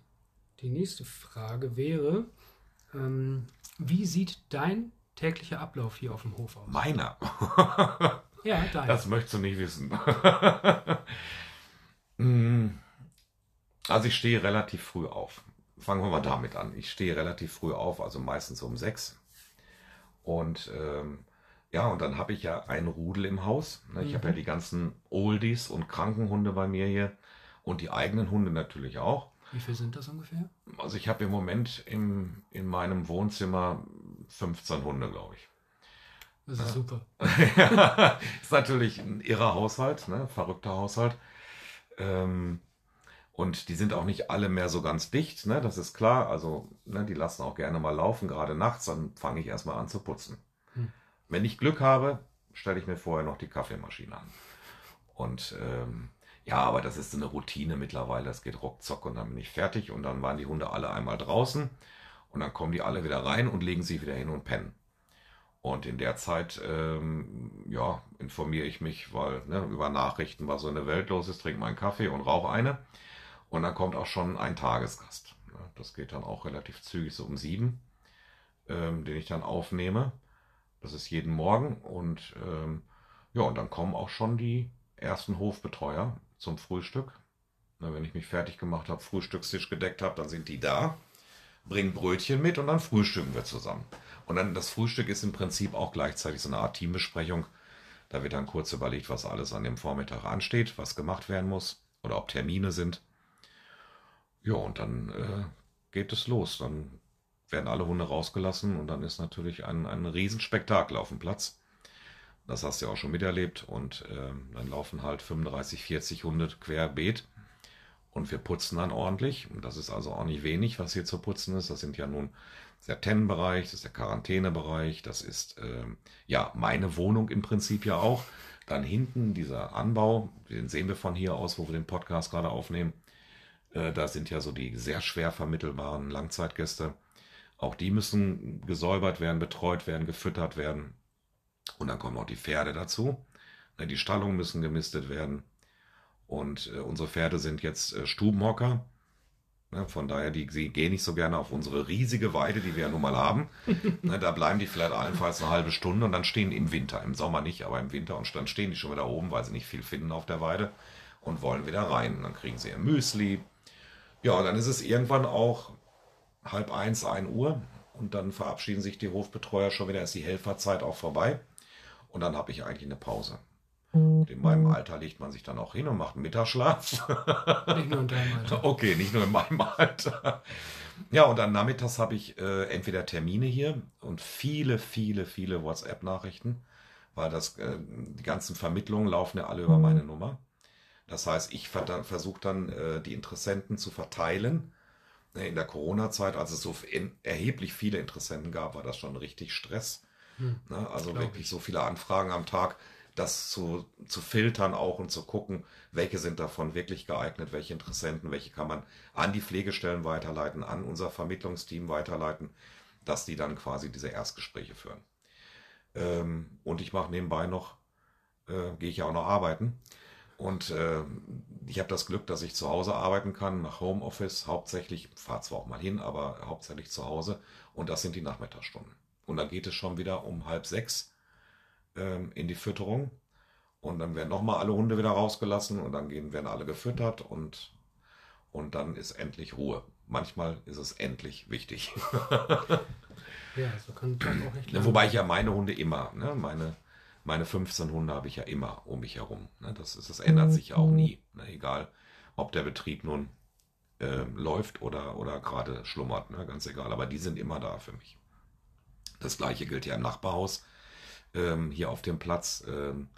Die nächste Frage wäre, ähm, wie sieht dein täglicher Ablauf hier auf dem Hof aus? Meiner? ja, dein. Das möchtest du nicht wissen. Hm. <laughs> also ich stehe relativ früh auf. Fangen wir mal damit an. Ich stehe relativ früh auf, also meistens um sechs. Und ähm, ja, und dann habe ich ja einen Rudel im Haus. Ich mhm. habe ja die ganzen Oldies und Krankenhunde bei mir hier und die eigenen Hunde natürlich auch. Wie viel sind das ungefähr? Also ich habe im Moment im, in meinem Wohnzimmer 15 Hunde, glaube ich. Das ist ja. super. <laughs> ist natürlich ein irrer Haushalt, ne? verrückter Haushalt. Ähm, und die sind auch nicht alle mehr so ganz dicht, ne? das ist klar. Also ne, die lassen auch gerne mal laufen, gerade nachts, dann fange ich erstmal an zu putzen. Hm. Wenn ich Glück habe, stelle ich mir vorher noch die Kaffeemaschine an. Und ähm, ja, aber das ist so eine Routine mittlerweile. Das geht ruckzuck und dann bin ich fertig und dann waren die Hunde alle einmal draußen. Und dann kommen die alle wieder rein und legen sich wieder hin und pennen. Und in der Zeit, ähm, ja, informiere ich mich, weil ne, über Nachrichten, was so in der Welt los ist, trinke meinen Kaffee und rauche eine. Und dann kommt auch schon ein Tagesgast. Das geht dann auch relativ zügig, so um sieben, ähm, den ich dann aufnehme. Das ist jeden Morgen. Und ähm, ja, und dann kommen auch schon die ersten Hofbetreuer zum Frühstück. Na, wenn ich mich fertig gemacht habe, Frühstückstisch gedeckt habe, dann sind die da, bringen Brötchen mit und dann frühstücken wir zusammen. Und dann das Frühstück ist im Prinzip auch gleichzeitig so eine Art Teambesprechung. Da wird dann kurz überlegt, was alles an dem Vormittag ansteht, was gemacht werden muss oder ob Termine sind. Ja, und dann äh, geht es los. Dann werden alle Hunde rausgelassen und dann ist natürlich ein, ein Riesenspektakel auf dem Platz. Das hast du ja auch schon miterlebt. Und äh, dann laufen halt 35, 40 Hunde querbeet. Und wir putzen dann ordentlich. Und das ist also auch nicht wenig, was hier zu putzen ist. Das sind ja nun der Tennenbereich, das ist der Quarantänebereich, das ist ähm, ja meine Wohnung im Prinzip ja auch. Dann hinten dieser Anbau, den sehen wir von hier aus, wo wir den Podcast gerade aufnehmen. Äh, da sind ja so die sehr schwer vermittelbaren Langzeitgäste. Auch die müssen gesäubert werden, betreut werden, gefüttert werden. Und dann kommen auch die Pferde dazu. Ne, die Stallungen müssen gemistet werden. Und äh, unsere Pferde sind jetzt äh, Stubenhocker. Ne, von daher, die, sie gehen nicht so gerne auf unsere riesige Weide, die wir ja nun mal haben. <laughs> ne, da bleiben die vielleicht allenfalls eine halbe Stunde und dann stehen im Winter, im Sommer nicht, aber im Winter und dann stehen die schon wieder oben, weil sie nicht viel finden auf der Weide und wollen wieder rein. Und dann kriegen sie ihr Müsli. Ja, und dann ist es irgendwann auch halb eins, ein Uhr und dann verabschieden sich die Hofbetreuer schon wieder, ist die Helferzeit auch vorbei und dann habe ich eigentlich eine Pause. Und in meinem Alter legt man sich dann auch hin und macht einen Mittagsschlaf. Nicht nur in deinem Alter. <laughs> Okay, nicht nur in meinem Alter. Ja, und dann nachmittags habe ich äh, entweder Termine hier und viele, viele, viele WhatsApp-Nachrichten, weil das, äh, die ganzen Vermittlungen laufen ja alle über meine Nummer. Das heißt, ich versuche dann, äh, die Interessenten zu verteilen. In der Corona-Zeit, als es so erheblich viele Interessenten gab, war das schon richtig Stress. Hm, ne? Also wirklich ich. so viele Anfragen am Tag das zu, zu filtern auch und zu gucken, welche sind davon wirklich geeignet, welche Interessenten, welche kann man an die Pflegestellen weiterleiten, an unser Vermittlungsteam weiterleiten, dass die dann quasi diese Erstgespräche führen. Ähm, und ich mache nebenbei noch, äh, gehe ich ja auch noch arbeiten. Und äh, ich habe das Glück, dass ich zu Hause arbeiten kann, nach Homeoffice hauptsächlich, fahre zwar auch mal hin, aber hauptsächlich zu Hause. Und das sind die Nachmittagsstunden. Und dann geht es schon wieder um halb sechs ähm, in die Fütterung. Und dann werden nochmal alle Hunde wieder rausgelassen und dann gehen, werden alle gefüttert und, und dann ist endlich Ruhe. Manchmal ist es endlich wichtig. <laughs> ja, so kann auch nicht. Wobei ich ja meine Hunde immer, ne, meine, meine 15 Hunde habe ich ja immer um mich herum. Ne, das, ist, das ändert sich ja auch nie. Ne, egal, ob der Betrieb nun äh, läuft oder, oder gerade schlummert, ne, ganz egal. Aber die sind immer da für mich. Das gleiche gilt ja im Nachbarhaus ähm, hier auf dem Platz. Ähm,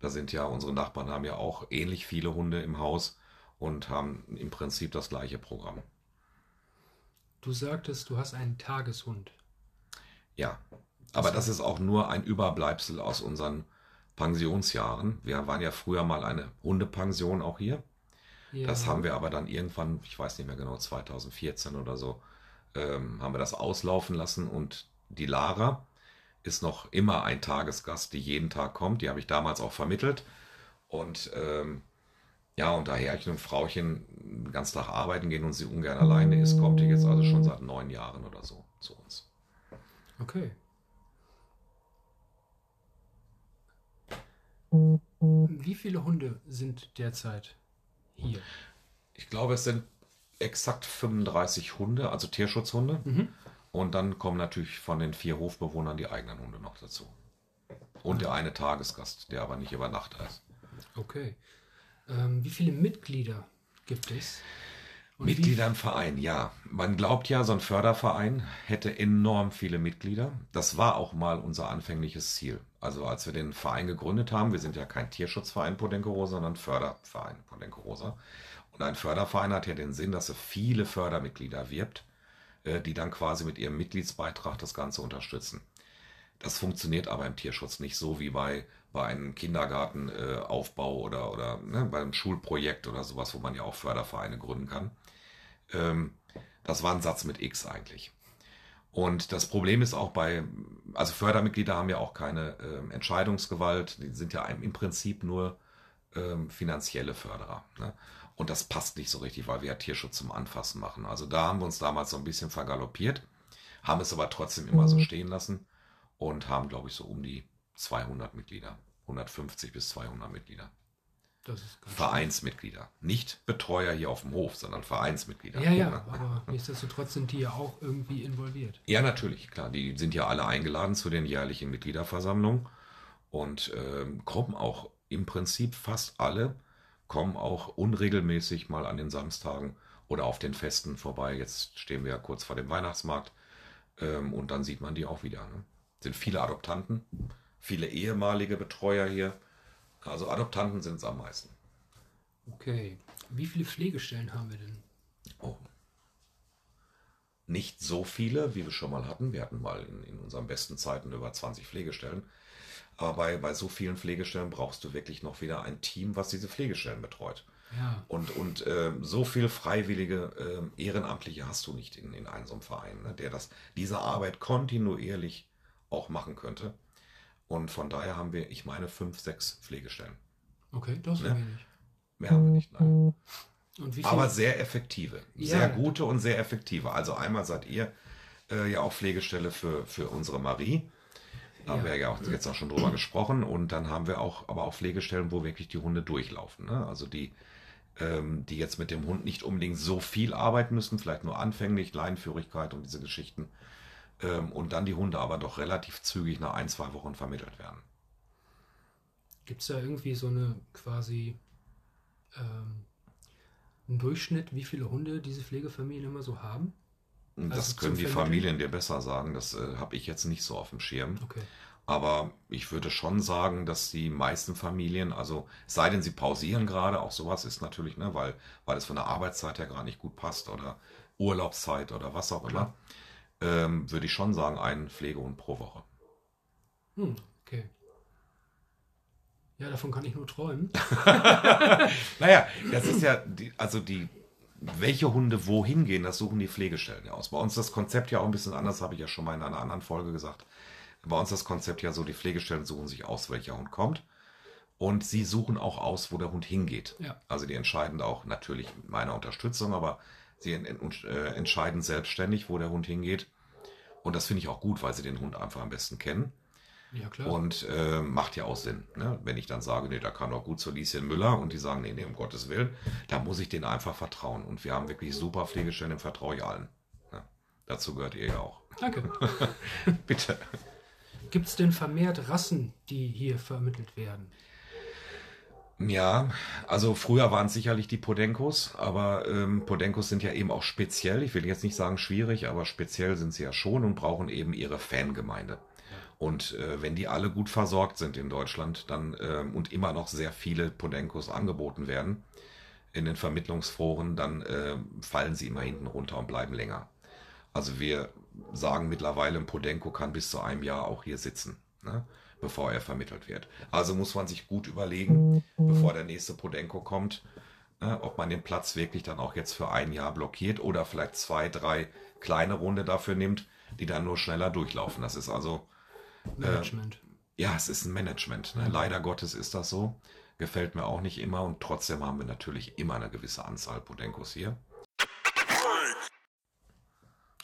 da sind ja unsere Nachbarn haben ja auch ähnlich viele Hunde im Haus und haben im Prinzip das gleiche Programm. Du sagtest, du hast einen Tageshund. Ja, aber das ist auch nur ein Überbleibsel aus unseren Pensionsjahren. Wir waren ja früher mal eine Hundepension auch hier. Ja. Das haben wir aber dann irgendwann, ich weiß nicht mehr genau, 2014 oder so, ähm, haben wir das auslaufen lassen und die Lara, ist noch immer ein Tagesgast, die jeden Tag kommt. Die habe ich damals auch vermittelt. Und ähm, ja, und da Herrchen und Frauchen den ganzen Tag arbeiten gehen und sie ungern alleine ist, kommt die jetzt also schon seit neun Jahren oder so zu uns. Okay. Wie viele Hunde sind derzeit hier? Ich glaube, es sind exakt 35 Hunde, also Tierschutzhunde. Mhm. Und dann kommen natürlich von den vier Hofbewohnern die eigenen Hunde noch dazu. Und der eine Tagesgast, der aber nicht über Nacht ist. Okay. Ähm, wie viele Mitglieder gibt es? Und Mitglieder im Verein, ja. Man glaubt ja, so ein Förderverein hätte enorm viele Mitglieder. Das war auch mal unser anfängliches Ziel. Also als wir den Verein gegründet haben, wir sind ja kein Tierschutzverein Podenco Rosa, sondern Förderverein Podenco Rosa. Und ein Förderverein hat ja den Sinn, dass er viele Fördermitglieder wirbt die dann quasi mit ihrem Mitgliedsbeitrag das Ganze unterstützen. Das funktioniert aber im Tierschutz nicht so wie bei, bei einem Kindergartenaufbau äh, oder, oder ne, bei einem Schulprojekt oder sowas, wo man ja auch Fördervereine gründen kann. Ähm, das war ein Satz mit X eigentlich. Und das Problem ist auch bei, also Fördermitglieder haben ja auch keine äh, Entscheidungsgewalt, die sind ja im Prinzip nur ähm, finanzielle Förderer. Ne? Und das passt nicht so richtig, weil wir ja Tierschutz zum Anfassen machen. Also da haben wir uns damals so ein bisschen vergaloppiert, haben es aber trotzdem immer so stehen lassen und haben, glaube ich, so um die 200 Mitglieder, 150 bis 200 Mitglieder. Vereinsmitglieder. Nicht Betreuer hier auf dem Hof, sondern Vereinsmitglieder. Ja, ja, <laughs> aber nichtsdestotrotz sind die ja auch irgendwie involviert. Ja, natürlich, klar. Die sind ja alle eingeladen zu den jährlichen Mitgliederversammlungen und äh, kommen auch im Prinzip fast alle, kommen auch unregelmäßig mal an den Samstagen oder auf den Festen vorbei. Jetzt stehen wir ja kurz vor dem Weihnachtsmarkt ähm, und dann sieht man die auch wieder. Ne? Sind viele Adoptanten, viele ehemalige Betreuer hier also Adoptanten sind es am meisten. Okay. Wie viele Pflegestellen haben wir denn? Oh. Nicht so viele, wie wir schon mal hatten. Wir hatten mal in, in unseren besten Zeiten über 20 Pflegestellen. Aber bei, bei so vielen Pflegestellen brauchst du wirklich noch wieder ein Team, was diese Pflegestellen betreut. Ja. Und, und äh, so viel freiwillige äh, Ehrenamtliche hast du nicht in, in einem so einem Verein, ne, der das, diese Arbeit kontinuierlich auch machen könnte. Und von daher haben wir, ich meine, fünf, sechs Pflegestellen. Okay, das ne? wenig. Mehr haben wir nicht, nein. Aber sehr effektive. Ja, sehr gute und sehr effektive. Also einmal seid ihr äh, ja auch Pflegestelle für, für unsere Marie. Da ja. haben wir ja auch jetzt auch schon drüber gesprochen. Und dann haben wir auch, aber auch Pflegestellen, wo wirklich die Hunde durchlaufen. Ne? Also die, ähm, die jetzt mit dem Hund nicht unbedingt so viel arbeiten müssen, vielleicht nur anfänglich, Leinführigkeit und diese Geschichten, ähm, und dann die Hunde aber doch relativ zügig nach ein, zwei Wochen vermittelt werden. Gibt es da irgendwie so eine quasi ähm, einen Durchschnitt, wie viele Hunde diese Pflegefamilien immer so haben? Das also können die Familien dir besser sagen. Das äh, habe ich jetzt nicht so auf dem Schirm. Okay. Aber ich würde schon sagen, dass die meisten Familien, also sei denn sie pausieren gerade, auch sowas ist natürlich, ne, weil, weil es von der Arbeitszeit her gerade nicht gut passt oder Urlaubszeit oder was auch immer ähm, würde ich schon sagen, einen Pflegehund pro Woche. Hm, okay. Ja, davon kann ich nur träumen. <laughs> <laughs> naja, das ist ja, die, also die, welche Hunde wohin gehen, das suchen die Pflegestellen ja aus. Bei uns das Konzept ja auch ein bisschen anders, habe ich ja schon mal in einer anderen Folge gesagt. Bei uns das Konzept ja so, die Pflegestellen suchen sich aus, welcher Hund kommt. Und sie suchen auch aus, wo der Hund hingeht. Ja. Also die entscheiden auch natürlich mit meiner Unterstützung, aber Sie äh, entscheiden selbstständig, wo der Hund hingeht. Und das finde ich auch gut, weil sie den Hund einfach am besten kennen. Ja, klar. Und äh, macht ja auch Sinn. Ne? Wenn ich dann sage, nee, da kann doch gut zu Lieschen Müller und die sagen, nee, nee, um Gottes Willen, da muss ich denen einfach vertrauen. Und wir haben wirklich super Pflegestellen, dem vertraue ich allen. Ne? Dazu gehört ihr ja auch. Danke. <laughs> Bitte. Gibt es denn vermehrt Rassen, die hier vermittelt werden? Ja, also früher waren es sicherlich die Podenkos, aber ähm, Podenkos sind ja eben auch speziell. Ich will jetzt nicht sagen schwierig, aber speziell sind sie ja schon und brauchen eben ihre Fangemeinde. Und äh, wenn die alle gut versorgt sind in Deutschland, dann äh, und immer noch sehr viele Podenkos angeboten werden in den Vermittlungsforen, dann äh, fallen sie immer hinten runter und bleiben länger. Also wir sagen mittlerweile, ein Podenko kann bis zu einem Jahr auch hier sitzen. Ne? bevor er vermittelt wird. Also muss man sich gut überlegen, bevor der nächste Podenko kommt, äh, ob man den Platz wirklich dann auch jetzt für ein Jahr blockiert oder vielleicht zwei, drei kleine Runde dafür nimmt, die dann nur schneller durchlaufen. Das ist also Management. Äh, ja, es ist ein Management. Ne? Leider Gottes ist das so. Gefällt mir auch nicht immer und trotzdem haben wir natürlich immer eine gewisse Anzahl Podenkos hier.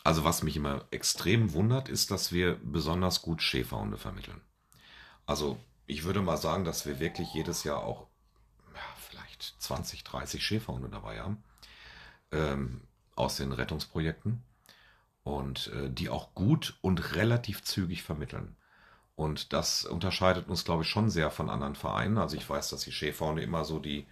Also was mich immer extrem wundert, ist, dass wir besonders gut Schäferhunde vermitteln. Also ich würde mal sagen, dass wir wirklich jedes Jahr auch ja, vielleicht 20, 30 Schäferhunde dabei haben ähm, aus den Rettungsprojekten und äh, die auch gut und relativ zügig vermitteln. Und das unterscheidet uns, glaube ich, schon sehr von anderen Vereinen. Also ich weiß, dass die Schäferhunde immer so die,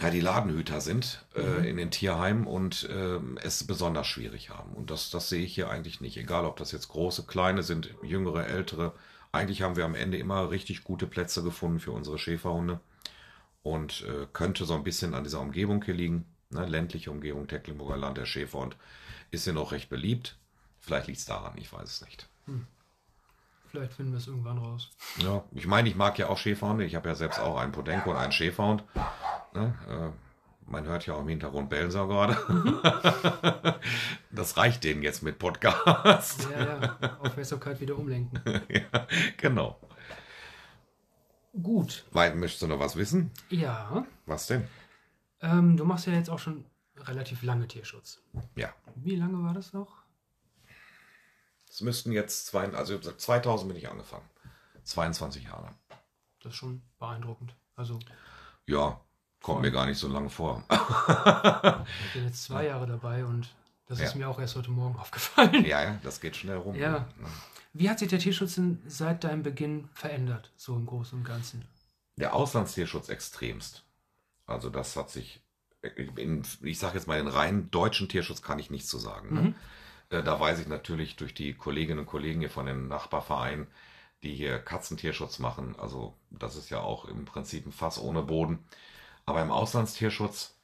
ja, die Ladenhüter sind äh, mhm. in den Tierheimen und äh, es besonders schwierig haben. Und das, das sehe ich hier eigentlich nicht. Egal, ob das jetzt große, kleine sind, jüngere, ältere. Eigentlich haben wir am Ende immer richtig gute Plätze gefunden für unsere Schäferhunde. Und äh, könnte so ein bisschen an dieser Umgebung hier liegen. Ne? Ländliche Umgebung, Tecklenburger Land, der Schäferhund ist hier noch recht beliebt. Vielleicht liegt es daran, ich weiß es nicht. Hm. Vielleicht finden wir es irgendwann raus. Ja, ich meine, ich mag ja auch Schäferhunde. Ich habe ja selbst auch einen Podenko und einen Schäferhund. Ne? Äh, man hört ja auch im Hintergrund bellen sie gerade. <laughs> das reicht denen jetzt mit Podcast. Ja, ja, Aufmerksamkeit wieder umlenken. <laughs> ja, genau. Gut. Weil, möchtest du noch was wissen? Ja. Was denn? Ähm, du machst ja jetzt auch schon relativ lange Tierschutz. Ja. Wie lange war das noch? Es müssten jetzt zwei, also 2000 bin ich angefangen. 22 Jahre. Das ist schon beeindruckend. Also, Ja, kommt mir gar nicht so lange vor. <laughs> ich bin jetzt zwei Jahre dabei und das ist Ja. mir auch erst heute Morgen <laughs> aufgefallen. ja, ja, das geht schnell rum. Ja. Wie hat sich der Tierschutz denn seit deinem Beginn verändert, so im Großen und Ganzen? Der Auslandstierschutz extremst. Also das hat sich, in, ich sage jetzt mal, den rein deutschen Tierschutz kann ich nichts zu sagen. Ne? Äh, Da weiß ich natürlich durch die Kolleginnen und Kollegen hier von den Nachbarvereinen, die hier Katzentierschutz machen. Also das ist ja auch im Prinzip ein Fass ohne Boden. Aber im Auslandstierschutz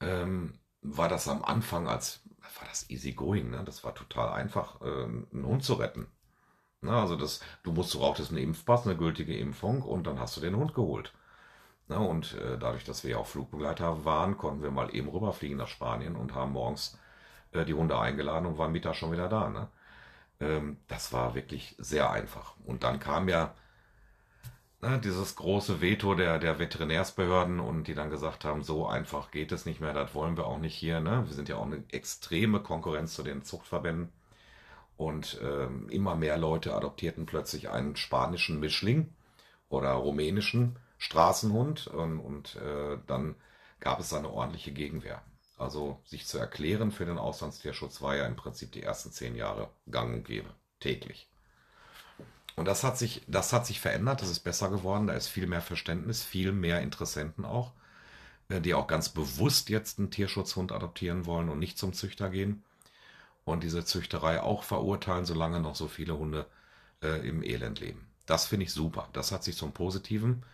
ähm, war das am Anfang als, war das easy going, ne? Das war total einfach, ähm, einen Hund zu retten. Na, also das, du musst, du brauchtest einen Impfpass, eine gültige Impfung und dann hast du den Hund geholt. Na, und äh, dadurch, dass wir ja auch Flugbegleiter waren, konnten wir mal eben rüberfliegen nach Spanien und haben morgens äh, die Hunde eingeladen und waren mittags schon wieder da. Ne? Ähm, das war wirklich sehr einfach. Und dann kam ja ne, dieses große Veto der, der Veterinärsbehörden und die dann gesagt haben, so einfach geht es nicht mehr, das wollen wir auch nicht hier. Ne? Wir sind ja auch eine extreme Konkurrenz zu den Zuchtverbänden. Und ähm, immer mehr Leute adoptierten plötzlich einen spanischen Mischling oder rumänischen Straßenhund und, und äh, dann gab es eine ordentliche Gegenwehr. Also sich zu erklären für den Auslandstierschutz war ja im Prinzip die ersten zehn Jahre gang und gäbe, täglich. Und das hat sich, das hat sich verändert, das ist besser geworden, da ist viel mehr Verständnis, viel mehr Interessenten auch, äh, die auch ganz bewusst jetzt einen Tierschutzhund adoptieren wollen und nicht zum Züchter gehen und diese Züchterei auch verurteilen, solange noch so viele Hunde äh, im Elend leben. Das finde ich super. Das hat sich zum Positiven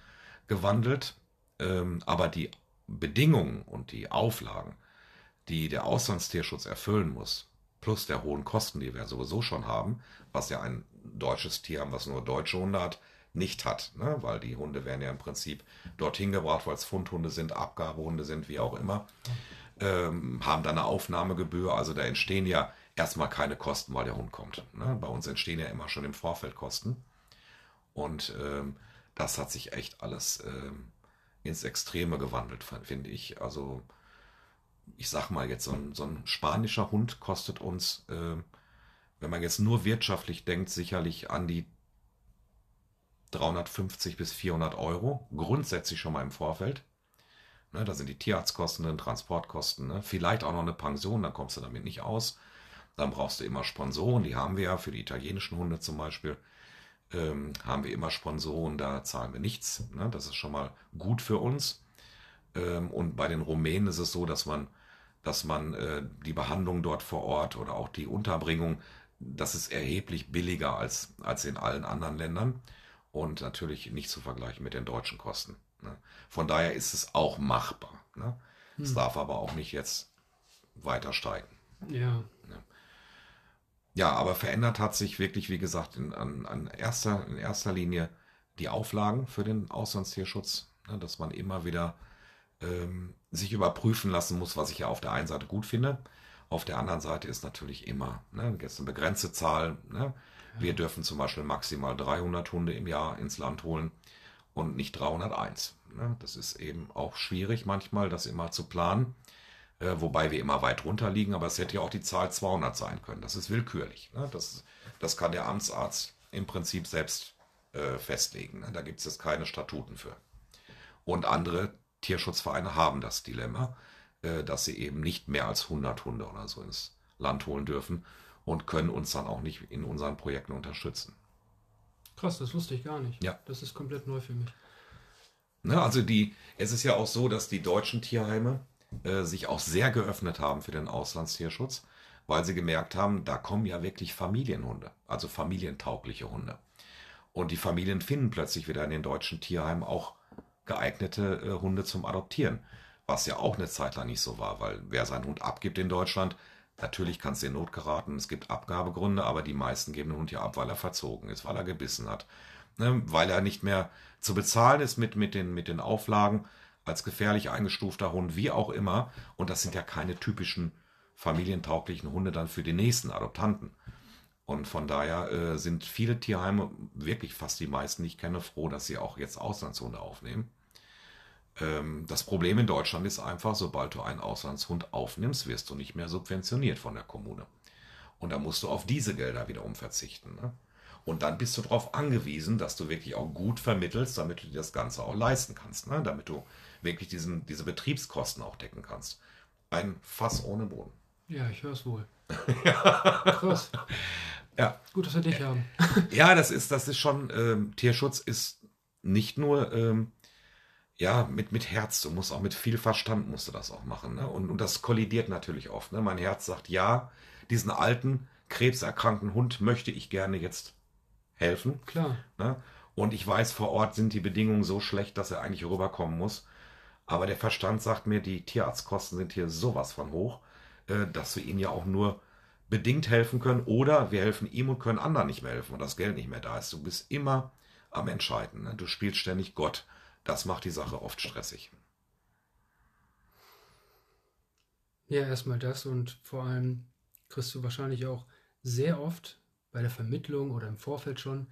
gewandelt. Ähm, aber die Bedingungen und die Auflagen, die der Auslandstierschutz erfüllen muss, plus der hohen Kosten, die wir sowieso schon haben, was ja ein deutsches Tier, was nur deutsche Hunde hat, nicht hat. Ne? Weil die Hunde werden ja im Prinzip dorthin gebracht, weil es Fundhunde sind, Abgabehunde sind, wie auch immer ähm, haben dann eine Aufnahmegebühr. Also da entstehen ja erstmal keine Kosten, weil der Hund kommt. Ne? Bei uns entstehen ja immer schon im Vorfeld Kosten. Und ähm, das hat sich echt alles ähm, ins Extreme gewandelt, finde ich. Also ich sag mal jetzt, so ein, so ein spanischer Hund kostet uns, äh, wenn man jetzt nur wirtschaftlich denkt, sicherlich an die 350 bis 400 Euro, grundsätzlich schon mal im Vorfeld. Ne, da sind die Tierarztkosten drin, Transportkosten, ne? vielleicht auch noch eine Pension, dann kommst du damit nicht aus. Dann brauchst du immer Sponsoren, die haben wir ja für die italienischen Hunde zum Beispiel. Ähm, haben wir immer Sponsoren, da zahlen wir nichts. Ne? Das ist schon mal gut für uns. Ähm, und bei den Rumänen ist es so, dass man, dass man äh, die Behandlung dort vor Ort oder auch die Unterbringung, das ist erheblich billiger als, als in allen anderen Ländern und natürlich nicht zu vergleichen mit den deutschen Kosten. Ne? Von daher ist es auch machbar. Ne? Es darf aber auch nicht jetzt weiter steigen. Ja. Ja, aber verändert hat sich wirklich, wie gesagt, in, an, an erster, in erster Linie die Auflagen für den Auslandstierschutz, ne, dass man immer wieder ähm, sich überprüfen lassen muss, was ich ja auf der einen Seite gut finde. Auf der anderen Seite ist natürlich immer ne, jetzt eine begrenzte Zahl. Ne? Wir dürfen zum Beispiel maximal 300 Hunde im Jahr ins Land holen und nicht 301. Ne? Das ist eben auch schwierig manchmal, das immer zu planen äh, wobei wir immer weit runter liegen, aber es hätte ja auch die Zahl 200 sein können. Das ist willkürlich. Ne? Das, das kann der Amtsarzt im Prinzip selbst äh, festlegen. Ne? Da gibt es jetzt keine Statuten für. Und andere Tierschutzvereine haben das Dilemma, äh, dass sie eben nicht mehr als 100 Hunde oder so ins Land holen dürfen und können uns dann auch nicht in unseren Projekten unterstützen. Krass, das wusste ich gar nicht. Ja. Das ist komplett neu für mich. Ne, also die, es ist ja auch so, dass die deutschen Tierheime äh, sich auch sehr geöffnet haben für den Auslandstierschutz, weil sie gemerkt haben, da kommen ja wirklich Familienhunde, also familientaugliche Hunde. Und die Familien finden plötzlich wieder in den deutschen Tierheimen auch geeignete äh, Hunde zum Adoptieren. Was ja auch eine Zeit lang nicht so war, weil wer seinen Hund abgibt in Deutschland, natürlich kann es in Not geraten, es gibt Abgabegründe, aber die meisten geben den Hund ja ab, weil er verzogen ist, weil er gebissen hat. Ne, weil er nicht mehr zu bezahlen ist mit, mit, den, mit den Auflagen. als gefährlich eingestufter Hund, wie auch immer. Und das sind ja keine typischen familientauglichen Hunde dann für die nächsten Adoptanten. Und von daher äh, sind viele Tierheime, wirklich fast die meisten, die ich kenne, froh, dass sie auch jetzt Auslandshunde aufnehmen. Ähm, das Problem in Deutschland ist einfach, sobald du einen Auslandshund aufnimmst, wirst du nicht mehr subventioniert von der Kommune. Und da musst du auf diese Gelder wiederum verzichten. Ne? Und dann bist du darauf angewiesen, dass du wirklich auch gut vermittelst, damit du dir das Ganze auch leisten kannst. Ne? Damit du wirklich diesen, diese Betriebskosten auch decken kannst. Ein Fass ohne Boden. Ja, ich höre es wohl. <laughs> Krass. Ja. Gut, dass wir dich haben. <laughs> ja, das ist, das ist schon, ähm, Tierschutz ist nicht nur ähm, ja, mit, mit Herz, du musst auch mit viel Verstand musst du das auch machen. Ne? Und, und das kollidiert natürlich oft. Ne? Mein Herz sagt, ja, diesen alten, krebserkrankten Hund möchte ich gerne jetzt helfen. Klar. Ne? Und ich weiß, vor Ort sind die Bedingungen so schlecht, dass er eigentlich rüberkommen muss. Aber der Verstand sagt mir, die Tierarztkosten sind hier sowas von hoch, äh, dass wir ihm ja auch nur bedingt helfen können oder wir helfen ihm und können anderen nicht mehr helfen und das Geld nicht mehr da ist. Du bist immer am Entscheiden. Ne? Du spielst ständig Gott. Das macht die Sache oft stressig. Ja, erstmal das und vor allem kriegst du wahrscheinlich auch sehr oft bei der Vermittlung oder im Vorfeld schon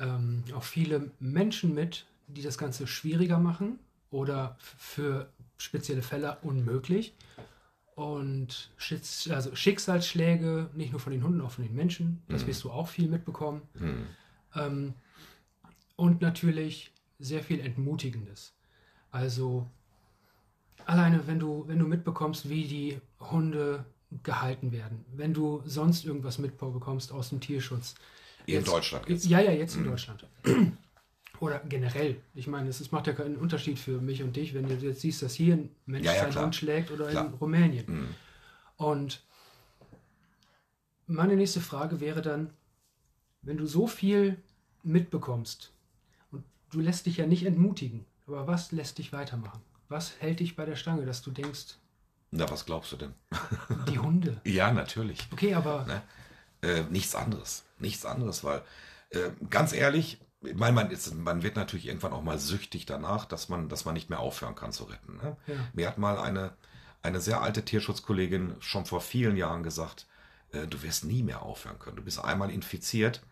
ähm, auch viele Menschen mit, die das Ganze schwieriger machen oder für spezielle Fälle unmöglich. Und also Schicksalsschläge, nicht nur von den Hunden, auch von den Menschen, das mhm. wirst du auch viel mitbekommen. Mhm. Ähm, und natürlich sehr viel Entmutigendes. Also alleine, wenn du, wenn du mitbekommst, wie die Hunde gehalten werden, wenn du sonst irgendwas mitbekommst aus dem Tierschutz. In jetzt, Deutschland jetzt. Ja, ja, jetzt in mhm. Deutschland. Oder generell. Ich meine, es, macht ja keinen Unterschied für mich und dich, wenn du jetzt siehst, dass hier ein Mensch ja, ja, seinen klar. Hund schlägt oder klar. in Rumänien. Mhm. Und meine nächste Frage wäre dann, wenn du so viel mitbekommst und du lässt dich ja nicht entmutigen, aber was lässt dich weitermachen? Was hält dich bei der Stange, dass du denkst, na, was glaubst du denn? Die Hunde. <laughs> ja, natürlich. Okay, aber. Ne? Äh, nichts anderes. Nichts anderes, weil äh, ganz ehrlich, ich meine, man, ist, man wird natürlich irgendwann auch mal süchtig danach, dass man, dass man nicht mehr aufhören kann zu retten. Ne? Ja. Mir hat mal eine, eine sehr alte Tierschutzkollegin schon vor vielen Jahren gesagt, äh, du wirst nie mehr aufhören können. Du bist einmal infiziert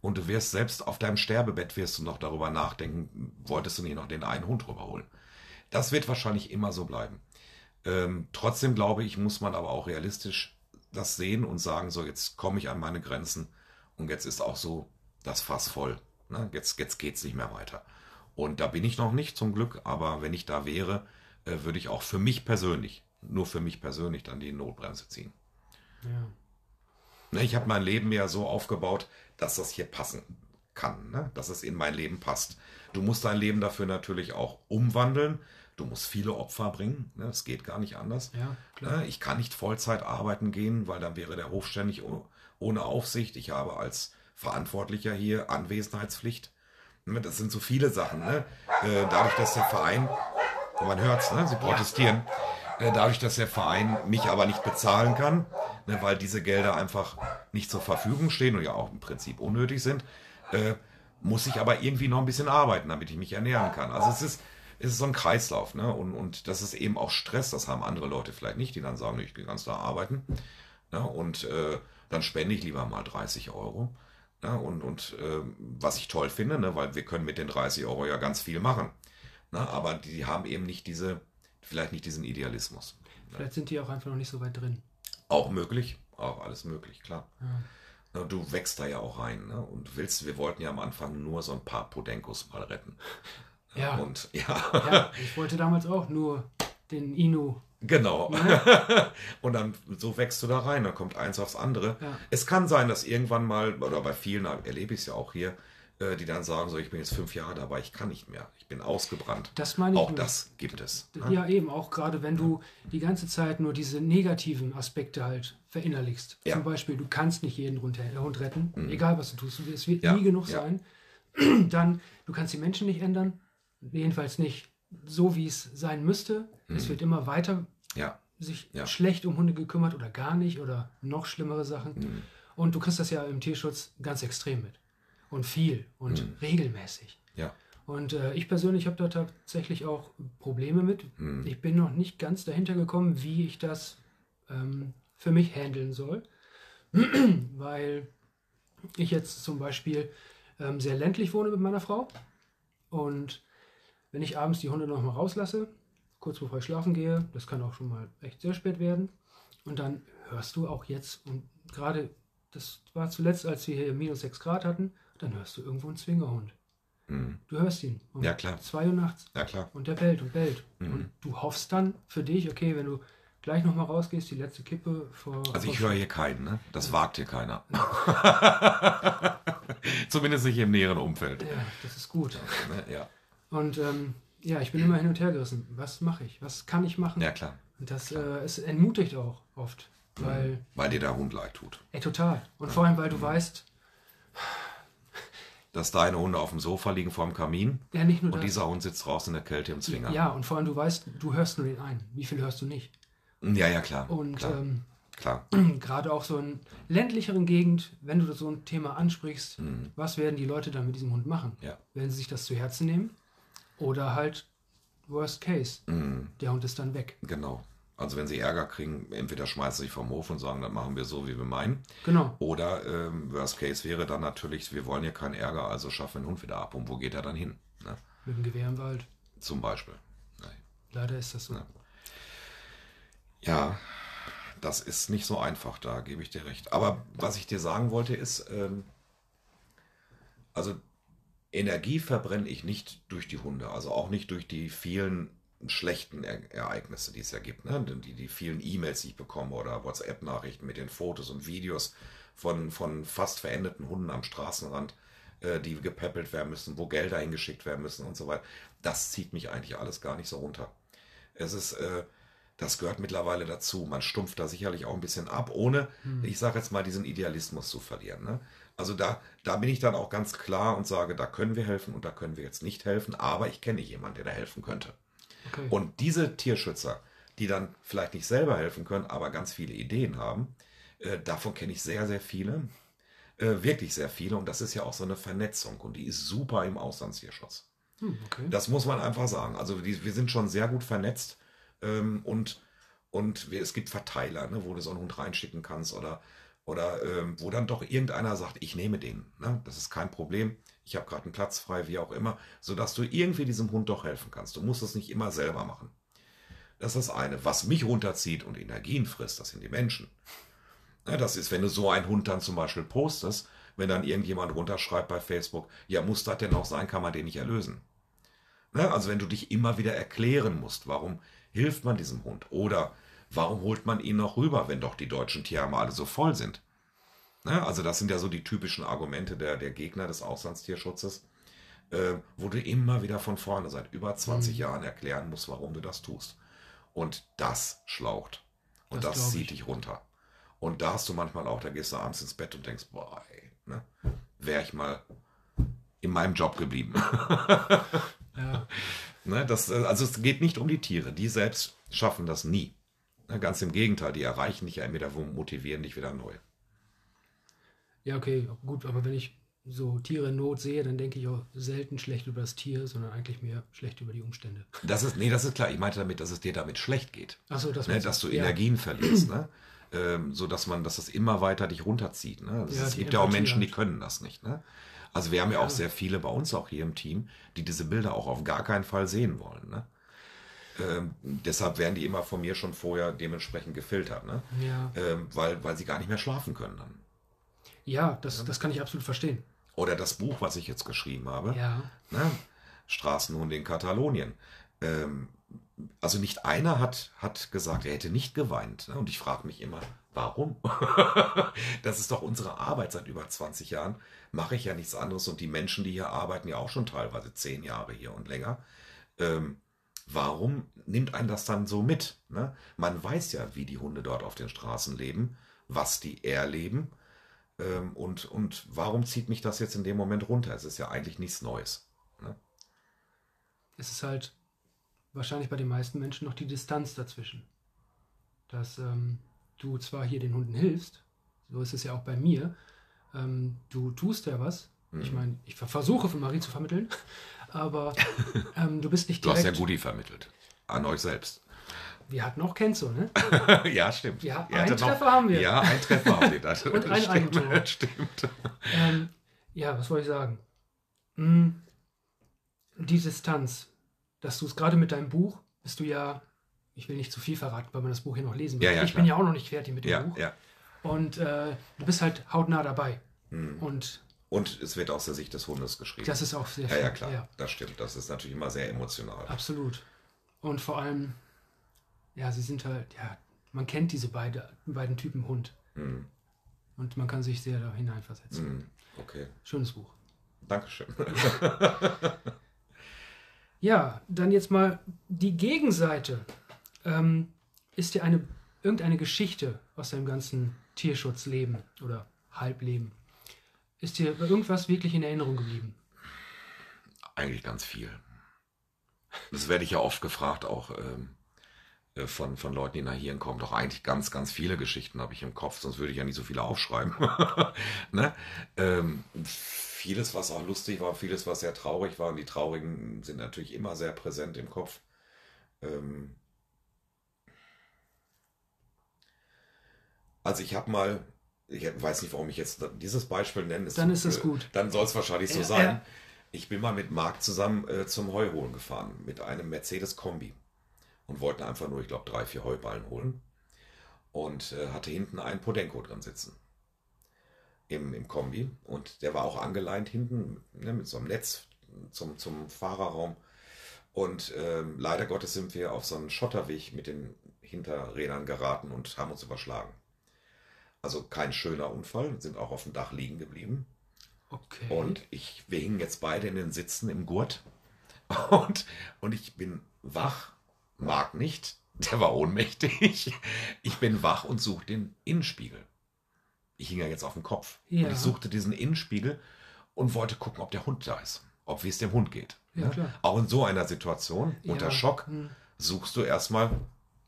und du wirst selbst auf deinem Sterbebett wirst du noch darüber nachdenken, wolltest du nicht noch den einen Hund rüberholen. Das wird wahrscheinlich immer so bleiben. Ähm, trotzdem glaube ich, muss man aber auch realistisch das sehen und sagen, so jetzt komme ich an meine Grenzen und jetzt ist auch so das Fass voll. Ne? Jetzt, jetzt geht es nicht mehr weiter. Und da bin ich noch nicht zum Glück, aber wenn ich da wäre, äh, würde ich auch für mich persönlich, nur für mich persönlich dann die Notbremse ziehen. Ja. Ne, ich habe mein Leben ja so aufgebaut, dass das hier passen kann, ne? dass es in mein Leben passt. Du musst dein Leben dafür natürlich auch umwandeln. Du musst viele Opfer bringen. Ne? Das geht gar nicht anders. Ja. Ne? Ich kann nicht Vollzeit arbeiten gehen, weil dann wäre der Hof ständig ohne Aufsicht. Ich habe als Verantwortlicher hier Anwesenheitspflicht. Ne? Das sind so viele Sachen. Äh, dadurch, dass der Verein, man hört es, sie protestieren, äh, dadurch, dass der Verein mich aber nicht bezahlen kann, weil diese Gelder einfach nicht zur Verfügung stehen und ja auch im Prinzip unnötig sind, äh, muss ich aber irgendwie noch ein bisschen arbeiten, damit ich mich ernähren kann. Also es ist ist es so ein Kreislauf, ne? Und, und das ist eben auch Stress, das haben andere Leute vielleicht nicht, die dann sagen, ich gehe ganz da arbeiten. Ne? Und äh, dann spende ich lieber mal 30 Euro. Ne? Und, und äh, was ich toll finde, ne? weil wir können mit den 30 Euro ja ganz viel machen. Ne? Aber die haben eben nicht diese, vielleicht nicht diesen Idealismus. Ne? Vielleicht sind die auch einfach noch nicht so weit drin. Auch möglich, auch alles möglich, klar. Ja. Du wächst da ja auch rein ne? und willst, wir wollten ja am Anfang nur so ein paar Podenkos mal retten. Ja. Und <laughs> ja. ja. Ich wollte damals auch nur den Inu. Genau. Ja. <laughs> und dann so wächst du da rein, dann kommt eins aufs andere. Ja. Es kann sein, dass irgendwann mal, oder bei vielen erlebe ich es ja auch hier, äh, die dann sagen, so ich bin jetzt fünf Jahre dabei, ich kann nicht mehr, ich bin ausgebrannt. Das meine ich. Auch nur. das gibt es. Ne? Ja, eben, auch gerade wenn du die ganze Zeit nur diese negativen Aspekte halt verinnerlichst. Ja. Zum Beispiel, du kannst nicht jeden Hund retten, mhm. egal was du tust, es wird nie genug sein. <clears throat> Dann, du kannst die Menschen nicht ändern, jedenfalls nicht so, wie es sein müsste. Mhm. Es wird immer weiter ja. sich ja. schlecht um Hunde gekümmert oder gar nicht oder noch schlimmere Sachen. Mhm. Und du kriegst das ja im Tierschutz ganz extrem mit. Und viel und mhm. regelmäßig. Ja. Und äh, ich persönlich habe da tatsächlich auch Probleme mit. Hm. Ich bin noch nicht ganz dahinter gekommen, wie ich das ähm, für mich handeln soll. <clears throat> Weil ich jetzt zum Beispiel ähm, sehr ländlich wohne mit meiner Frau. Und wenn ich abends die Hunde noch mal rauslasse, kurz bevor ich schlafen gehe, das kann auch schon mal echt sehr spät werden. Und dann hörst du auch jetzt, und gerade das war zuletzt, als wir hier minus 6 Grad hatten, dann hörst du irgendwo einen Zwingerhund. Hm. Du hörst ihn. Um Ja, klar. 2 Uhr nachts. Ja, klar. Und der bellt und bellt. Mhm. Und du hoffst dann für dich, okay, wenn du gleich nochmal rausgehst, die letzte Kippe vor. Also ich höre hier keinen, ne? Das wagt hier keiner. <laughs> Zumindest nicht im näheren Umfeld. Ja, das ist gut. Ne? Ja. Und ähm, ja, ich bin immer hin und her gerissen. Was mache ich? Was kann ich machen? ja, klar. Und das äh, es entmutigt auch oft. Weil, Weil dir der Hund leid tut. ey, total. Und vor allem, weil du weißt, Dass deine Hunde auf dem Sofa liegen vor dem Kamin ja, nicht nur und das. dieser Hund sitzt draußen in der Kälte im Zwinger. Ja, und vor allem, du weißt, du hörst nur den einen. Wie viel hörst du nicht? ja, ja, klar. Und klar, ähm, klar. <clears throat> gerade auch so in ländlicheren Gegend, wenn du so ein Thema ansprichst, Mhm. was werden die Leute dann mit diesem Hund machen? Ja. Werden sie sich das zu Herzen nehmen? Oder halt, worst case, Mhm. der Hund ist dann weg. Genau. Also wenn sie Ärger kriegen, entweder schmeißen sie sich vom Hof und sagen, das machen wir so, wie wir meinen. Genau. Oder ähm, Worst Case wäre dann natürlich, wir wollen hier keinen Ärger, also schaffen wir den Hund wieder ab. Und wo geht er dann hin? Ne? Mit dem Gewehr im Wald. Zum Beispiel. Ne? Leider ist das so. Ja. Ja, das ist nicht so einfach, da gebe ich dir recht. Aber was ich dir sagen wollte ist, ähm, also Energie verbrenne ich nicht durch die Hunde, also auch nicht durch die vielen schlechten er Ereignisse, die es ja gibt, ne? die, die vielen E-Mails, die ich bekomme oder WhatsApp-Nachrichten mit den Fotos und Videos von, von fast verendeten Hunden am Straßenrand, äh, die gepäppelt werden müssen, wo Gelder hingeschickt werden müssen und so weiter. Das zieht mich eigentlich alles gar nicht so runter. Es ist, äh, das gehört mittlerweile dazu. Man stumpft da sicherlich auch ein bisschen ab, ohne, ich sage jetzt mal, diesen Idealismus zu verlieren. Ne? Also da, da bin ich dann auch ganz klar und sage, da können wir helfen und da können wir jetzt nicht helfen, aber ich kenne jemanden, der da helfen könnte. Okay. Und diese Tierschützer, die dann vielleicht nicht selber helfen können, aber ganz viele Ideen haben, äh, davon kenne ich sehr, sehr viele. Äh, wirklich sehr viele. Und das ist ja auch so eine Vernetzung. Und die ist super im Auslandstierschutz. Hm, okay. Das muss man einfach sagen. Also die, wir sind schon sehr gut vernetzt. Ähm, und und es gibt Verteiler, ne, wo du so einen Hund reinschicken kannst oder, oder ähm, wo dann doch irgendeiner sagt, ich nehme den. Ne? Das ist kein Problem. Ich habe gerade einen Platz frei, wie auch immer, sodass du irgendwie diesem Hund doch helfen kannst. Du musst es nicht immer selber machen. Das ist das eine. Was mich runterzieht und Energien frisst, das sind die Menschen. Ja, das ist, wenn du so einen Hund dann zum Beispiel postest, wenn dann irgendjemand runterschreibt bei Facebook, ja, muss das denn auch sein, kann man den nicht erlösen. Ne? Also wenn du dich immer wieder erklären musst, warum hilft man diesem Hund oder warum holt man ihn noch rüber, wenn doch die deutschen Tierheime alle so voll sind. Ne? Also das sind ja so die typischen Argumente der, der Gegner des Auslandstierschutzes, äh, wo du immer wieder von vorne seit über 20 Mhm. Jahren erklären musst, warum du das tust. Und das schlaucht. Und Das das, zieht ich. dich runter. Und da hast du manchmal auch, da gehst du abends ins Bett und denkst, boah, ey, ne? wäre ich mal in meinem Job geblieben. <laughs> Ja. <laughs> Ne, das, äh, also es geht nicht um die Tiere. Die selbst schaffen das nie. Ne, ganz im Gegenteil, die erreichen dich ja immer wieder, motivieren dich wieder neu. ja, okay, gut, aber wenn ich so Tiere in Not sehe, dann denke ich auch selten schlecht über das Tier, sondern eigentlich mehr schlecht über die Umstände. Das ist, nee, das ist klar. Ich meinte damit, dass es dir damit schlecht geht. Achso, das Ne, dass du ja. Energien verlierst. Ne? Ähm, so dass man, dass das immer weiter dich runterzieht. Ne? Das, Ja, es gibt ja auch Menschen, die können das nicht. Ne? Also wir haben ja, Ja. auch sehr viele bei uns auch hier im Team, die diese Bilder auch auf gar keinen Fall sehen wollen. Ne? Ähm, deshalb werden die immer von mir schon vorher dementsprechend gefiltert. Ne? Ja, Ähm, weil, weil sie gar nicht mehr schlafen können dann. ja das, das kann ich absolut verstehen. Oder das Buch, was ich jetzt geschrieben habe, Ja, ne? Straßenhunde in Katalonien. Ähm, also nicht einer hat, hat gesagt, er hätte nicht geweint. Ne? Und ich frage mich immer, warum? <laughs> das ist doch unsere Arbeit seit über 20 Jahren. Mache ich ja nichts anderes. Und die Menschen, die hier arbeiten, ja auch schon teilweise zehn Jahre hier und länger. Ähm, warum nimmt einen das dann so mit? Ne? Man weiß ja, wie die Hunde dort auf den Straßen leben, was die erleben. Ähm, und, und warum zieht mich das jetzt in dem Moment runter? Es ist ja eigentlich nichts Neues. es ist halt wahrscheinlich bei den meisten Menschen noch die Distanz dazwischen. Dass ähm, du zwar hier den Hunden hilfst, so ist es ja auch bei mir, ähm, du tust ja was. Ich Mhm. meine, ich ver- versuche für Marie zu vermitteln, aber <laughs> ähm, du bist nicht Du hast direkt. ja Gudi vermittelt. An euch selbst. wir hatten auch Kenzo, ne? <laughs> ja, stimmt. Ja, einen hattet Treffer haben wir. Ja, ein Treffer haben wir. <laughs> Das, Und ein stimmt, Eigentor. stimmt. Ähm, ja, was wollte ich sagen? Hm, die Distanz, dass du es gerade mit deinem Buch, bist du ja, ich will nicht zu viel verraten, weil man das Buch hier noch lesen will. Ja, ja, ich klar. bin ja auch noch nicht fertig mit dem Ja, Buch. ja. Und äh, du bist halt hautnah dabei. Hm. Und Und es wird aus der Sicht des Hundes geschrieben. das ist auch sehr ja, ja, schön. klar. Ja, Das stimmt. Das ist natürlich immer sehr emotional. absolut. Und vor allem, ja, sie sind halt, ja, man kennt diese beide, beiden Typen Hund. Hm. Und man kann sich sehr da hineinversetzen. Hm. Okay. Schönes Buch. Dankeschön. <laughs> Ja, dann jetzt mal die Gegenseite. Ähm, ist dir eine, irgendeine Geschichte aus deinem ganzen Tierschutzleben oder Halbleben, ist dir irgendwas wirklich in Erinnerung geblieben? Eigentlich ganz viel. Das werde ich ja oft gefragt, auch ähm, äh, von, von Leuten, die nach hier kommen. Doch eigentlich ganz, ganz viele Geschichten habe ich im Kopf, sonst würde ich ja nicht so viele aufschreiben. <laughs> ne? ähm, vieles, was auch lustig war, vieles, was sehr traurig war. Und die traurigen sind natürlich immer sehr präsent im Kopf. Ähm, also ich habe mal, ich weiß nicht, warum ich jetzt dieses Beispiel nenne. Dann ist es äh, gut. Dann soll es wahrscheinlich so Ja, sein. ja. Ich bin mal mit Marc zusammen äh, zum Heu holen gefahren mit einem Mercedes-Kombi und wollten einfach nur, ich glaube, drei, vier Heuballen holen und äh, hatte hinten einen Podenko drin sitzen im, im Kombi und der war auch angeleint hinten ne, mit so einem Netz zum, zum Fahrerraum und ähm, leider Gottes sind wir auf so einen Schotterweg mit den Hinterrädern geraten und haben uns überschlagen. Also kein schöner Unfall, sind auch auf dem Dach liegen geblieben. Okay. Und ich, wir hingen jetzt beide in den Sitzen im Gurt. <laughs> Und, und ich bin wach, mag nicht, der war ohnmächtig. Ich bin wach und suche den Innenspiegel. Ich hing ja jetzt auf dem Kopf. Ja. Und ich suchte diesen Innenspiegel und wollte gucken, ob der Hund da ist. Ob wie es dem Hund geht. Ja, ne? klar. Auch in so einer Situation, unter Ja, Schock, hm. suchst du erstmal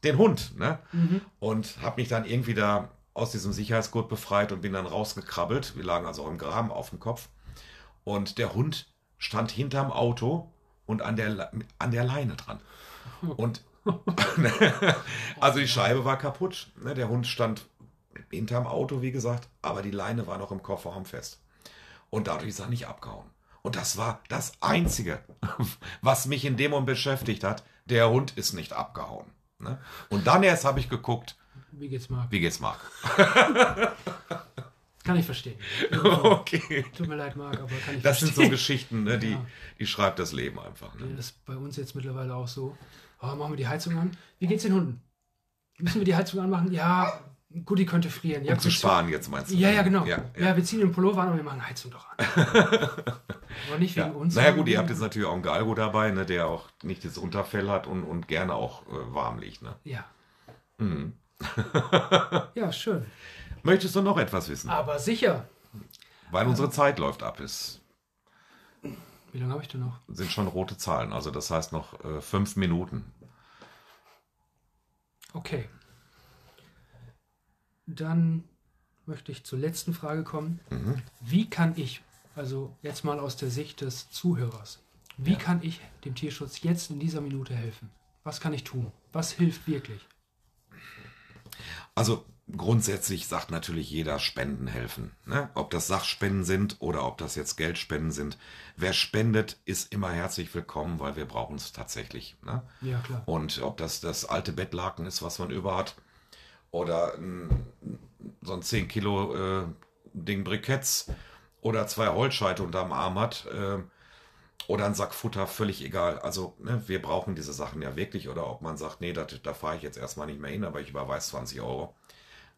den Hund. Ne? Mhm. und habe mich dann irgendwie da aus diesem Sicherheitsgurt befreit und bin dann rausgekrabbelt. Wir lagen also auch im Graben auf dem Kopf. Und der Hund stand hinterm Auto und an der, an der Leine dran. Und <laughs> also die Scheibe war kaputt. ne? Der Hund stand hinterm Auto, wie gesagt, aber die Leine war noch im Kofferraum fest. Und dadurch ist er nicht abgehauen. Und das war das Einzige, <laughs> was mich in dem Moment beschäftigt hat. Der Hund ist nicht abgehauen. ne? Und dann erst habe ich geguckt, Wie geht's Marc? wie geht's Marc? <laughs> Kann ich verstehen. Okay. Tut mir leid, Marc, aber kann ich Das sind so verstehen. Geschichten, ne, die, Ja. die schreibt das Leben einfach. Ne? Das ist bei uns jetzt mittlerweile auch so. Oh, machen wir die Heizung an? Wie geht's den Hunden? Müssen wir die Heizung anmachen? Ja, gut, die könnte frieren. Ja, Um zu sparen jetzt meinst du? Ja, ja, genau. Ja, Ja, ja. wir ziehen den Pullover an und wir machen Heizung doch an. <laughs> Aber nicht wegen Ja. uns. Naja gut, ihr habt jetzt natürlich auch einen Galgo dabei, ne, der auch nicht das Unterfell hat und, und gerne auch äh, warm liegt. Ne? Ja. Mhm. <laughs> ja, schön. Möchtest du noch etwas wissen? Aber sicher. Weil unsere Zeit läuft ab. Es Wie lange habe ich denn noch? sind schon rote Zahlen. Also das heißt noch äh, fünf Minuten. Okay. Dann möchte ich zur letzten Frage kommen. Mhm. Wie kann ich, also jetzt mal aus der Sicht des Zuhörers, wie kann ich dem Tierschutz jetzt in dieser Minute helfen? Was kann ich tun? Was hilft wirklich? Also grundsätzlich sagt natürlich jeder Spenden helfen. Ne? Ob das Sachspenden sind oder ob das jetzt Geldspenden sind. Wer spendet, ist immer herzlich willkommen, weil wir brauchen es tatsächlich. Ne? Ja, klar. Und ob das das alte Bettlaken ist, was man über hat, oder so ein 10 Kilo äh, Ding Briketts oder zwei Holzscheite unterm Arm hat äh, oder ein Sack Futter, völlig egal. Also ne, wir brauchen diese Sachen ja wirklich. Oder ob man sagt, nee, dat, da fahre ich jetzt erstmal nicht mehr hin, aber ich überweise 20 Euro.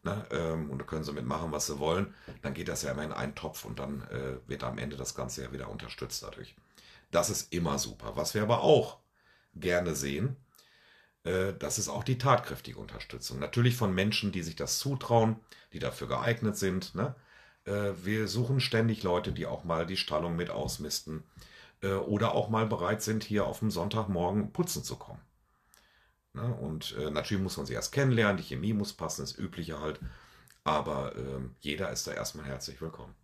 Ne, ähm, und da können sie mitmachen, was sie wollen. Dann geht das ja immer in einen Topf und dann äh, wird am Ende das Ganze ja wieder unterstützt dadurch. Das ist immer super. Was wir aber auch gerne sehen, äh, das ist auch die tatkräftige Unterstützung. Natürlich von Menschen, die sich das zutrauen, die dafür geeignet sind. Ne? Äh, wir suchen ständig Leute, die auch mal die Stallung mit ausmisten äh, oder auch mal bereit sind, hier auf dem Sonntagmorgen putzen zu kommen. Ne? Und äh, natürlich muss man sie erst kennenlernen, die Chemie muss passen, das Übliche halt. Aber ähm, jeder ist da erstmal herzlich willkommen.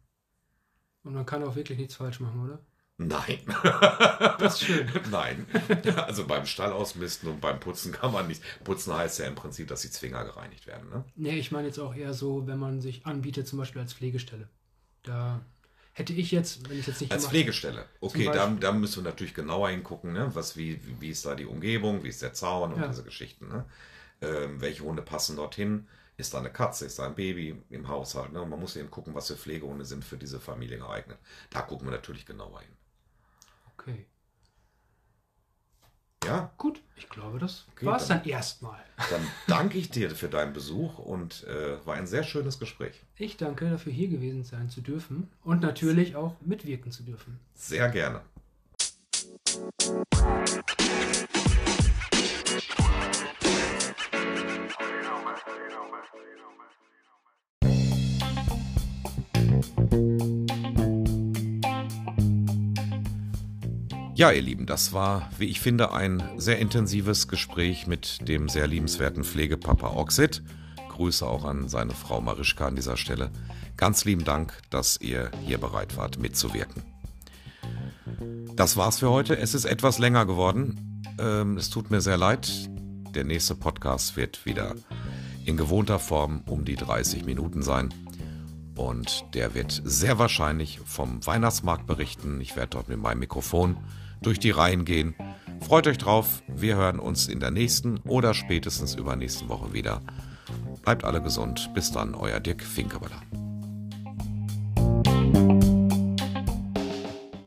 Und man kann auch wirklich nichts falsch machen, oder? Nein. <laughs> Das ist schön. <laughs> Nein. Also beim Stall ausmisten und beim Putzen kann man nicht. Putzen heißt ja im Prinzip, dass die Zwinger gereinigt werden. Ne? Nee, ich meine jetzt auch eher so, wenn man sich anbietet, zum Beispiel als Pflegestelle. Da hätte ich jetzt, wenn ich jetzt nicht Als gemacht- Pflegestelle. Okay, da, da müssen wir natürlich genauer hingucken, ne? Was, wie, wie- wie ist da die Umgebung, wie ist der Zaun und Ja. diese Geschichten, ne? Ähm, welche Hunde passen dorthin? Ist da eine Katze, ist da ein Baby im Haushalt? Ne? Und man muss eben gucken, was für Pflegehunde sind für diese Familie geeignet. Da gucken wir natürlich genauer hin. Okay. Ja, Gut, ich glaube, das Okay, war es dann- dann erstmal. dann danke ich dir für deinen Besuch und äh, war ein sehr schönes Gespräch. Ich danke dafür, hier gewesen sein zu dürfen und natürlich auch mitwirken zu dürfen. Sehr gerne. Ja, ihr Lieben, das war, wie ich finde, ein sehr intensives Gespräch mit dem sehr liebenswerten Pflegepapa Oxid. Grüße auch an seine Frau Marischka an dieser Stelle. Ganz lieben Dank, dass ihr hier bereit wart, mitzuwirken. Das war's für heute. Es ist etwas länger geworden. Ähm, es tut mir sehr leid. Der nächste Podcast wird wieder in gewohnter Form um die 30 Minuten sein. Und der wird sehr wahrscheinlich vom Weihnachtsmarkt berichten. Ich werde dort mit meinem Mikrofon durch die Reihen gehen. Freut euch drauf. Wir hören uns in der nächsten oder spätestens übernächsten Woche wieder. Bleibt alle gesund. Bis dann, euer Dirk Finkebeller.